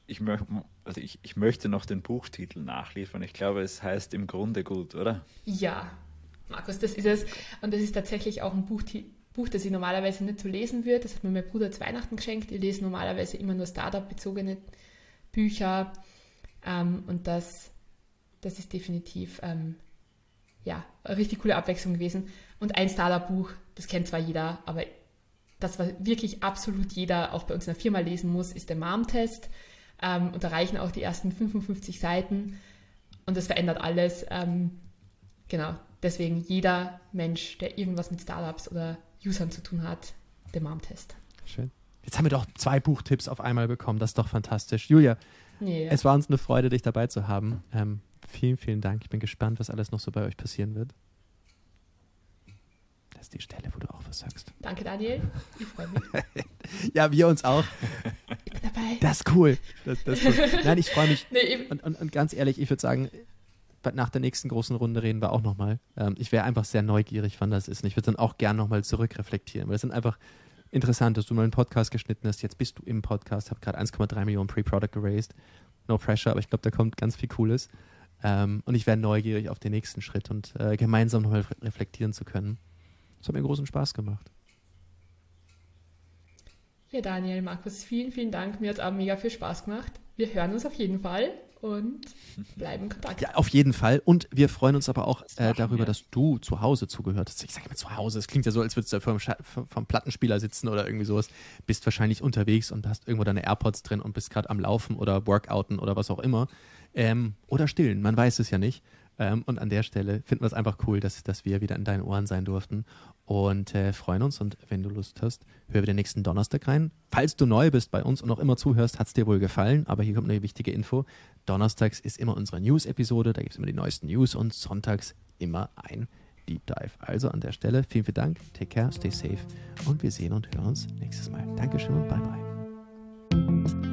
Ich, mö also ich, ich möchte noch den Buchtitel nachliefern. Ich glaube, es heißt im Grunde gut, oder? Ja, Markus, das ist es. Und das ist tatsächlich auch ein Buch, die, Buch, das ich normalerweise nicht so lesen würde. Das hat mir mein Bruder zu Weihnachten geschenkt. Ich lese normalerweise immer nur Startup-bezogene Bücher. Ähm, und das, das ist definitiv ähm, ja, eine richtig coole Abwechslung gewesen. Und ein Startup-Buch, das kennt zwar jeder, aber das, was wirklich absolut jeder auch bei uns in der Firma lesen muss, ist der Mom-Test. Ähm, und da reichen auch die ersten 55 Seiten. Und das verändert alles. Ähm, genau, deswegen jeder Mensch, der irgendwas mit Startups oder Usern zu tun hat, der Mom-Test. Schön. Jetzt haben wir doch zwei Buchtipps auf einmal bekommen. Das ist doch fantastisch. Julia, Nee, es war uns eine Freude, dich dabei zu haben. Ähm, vielen, vielen Dank. Ich bin gespannt, was alles noch so bei euch passieren wird. Das ist die Stelle, wo du auch was sagst. Danke, Daniel. Ich freue mich. Ja, wir uns auch. Ich bin dabei. Das ist cool. Das, das ist cool. Nein, ich freue mich. Nee, und, und, und, ganz ehrlich, ich würde sagen, nach der nächsten großen Runde reden wir auch nochmal. Ähm, ich wäre einfach sehr neugierig, wann das ist. Und ich würde dann auch gern nochmal zurückreflektieren, weil es sind einfach interessant, dass du mal einen Podcast geschnitten hast. Jetzt bist du im Podcast, habe gerade 1,3 Millionen Pre-Product geraced. No pressure, aber ich glaube, da kommt ganz viel Cooles. Ähm, und ich wäre neugierig auf den nächsten Schritt und äh, gemeinsam nochmal reflektieren zu können. Das hat mir großen Spaß gemacht. Ja, Daniel, Markus, vielen, vielen Dank. Mir hat es auch mega viel Spaß gemacht. Wir hören uns auf jeden Fall und bleiben in Kontakt. Ja, auf jeden Fall. Und wir freuen uns aber auch äh, darüber, dass du zu Hause zugehört hast. Ich sage immer zu Hause. Es klingt ja so, als würdest du vom, vom Plattenspieler sitzen oder irgendwie sowas. Bist wahrscheinlich unterwegs und hast irgendwo deine AirPods drin und bist gerade am Laufen oder Workouten oder was auch immer. Ähm, oder stillen. Man weiß es ja nicht. Ähm, und an der Stelle finden wir es einfach cool, dass, dass wir wieder in deinen Ohren sein durften und äh, freuen uns. Und wenn du Lust hast, hör wieder nächsten Donnerstag rein. Falls du neu bist bei uns und noch immer zuhörst, hat es dir wohl gefallen. Aber hier kommt eine wichtige Info. Donnerstags ist immer unsere News-Episode. Da gibt es immer die neuesten News und sonntags immer ein Deep Dive. Also an der Stelle vielen, vielen Dank. Take care, stay safe und wir sehen und hören uns nächstes Mal. Dankeschön und bye bye.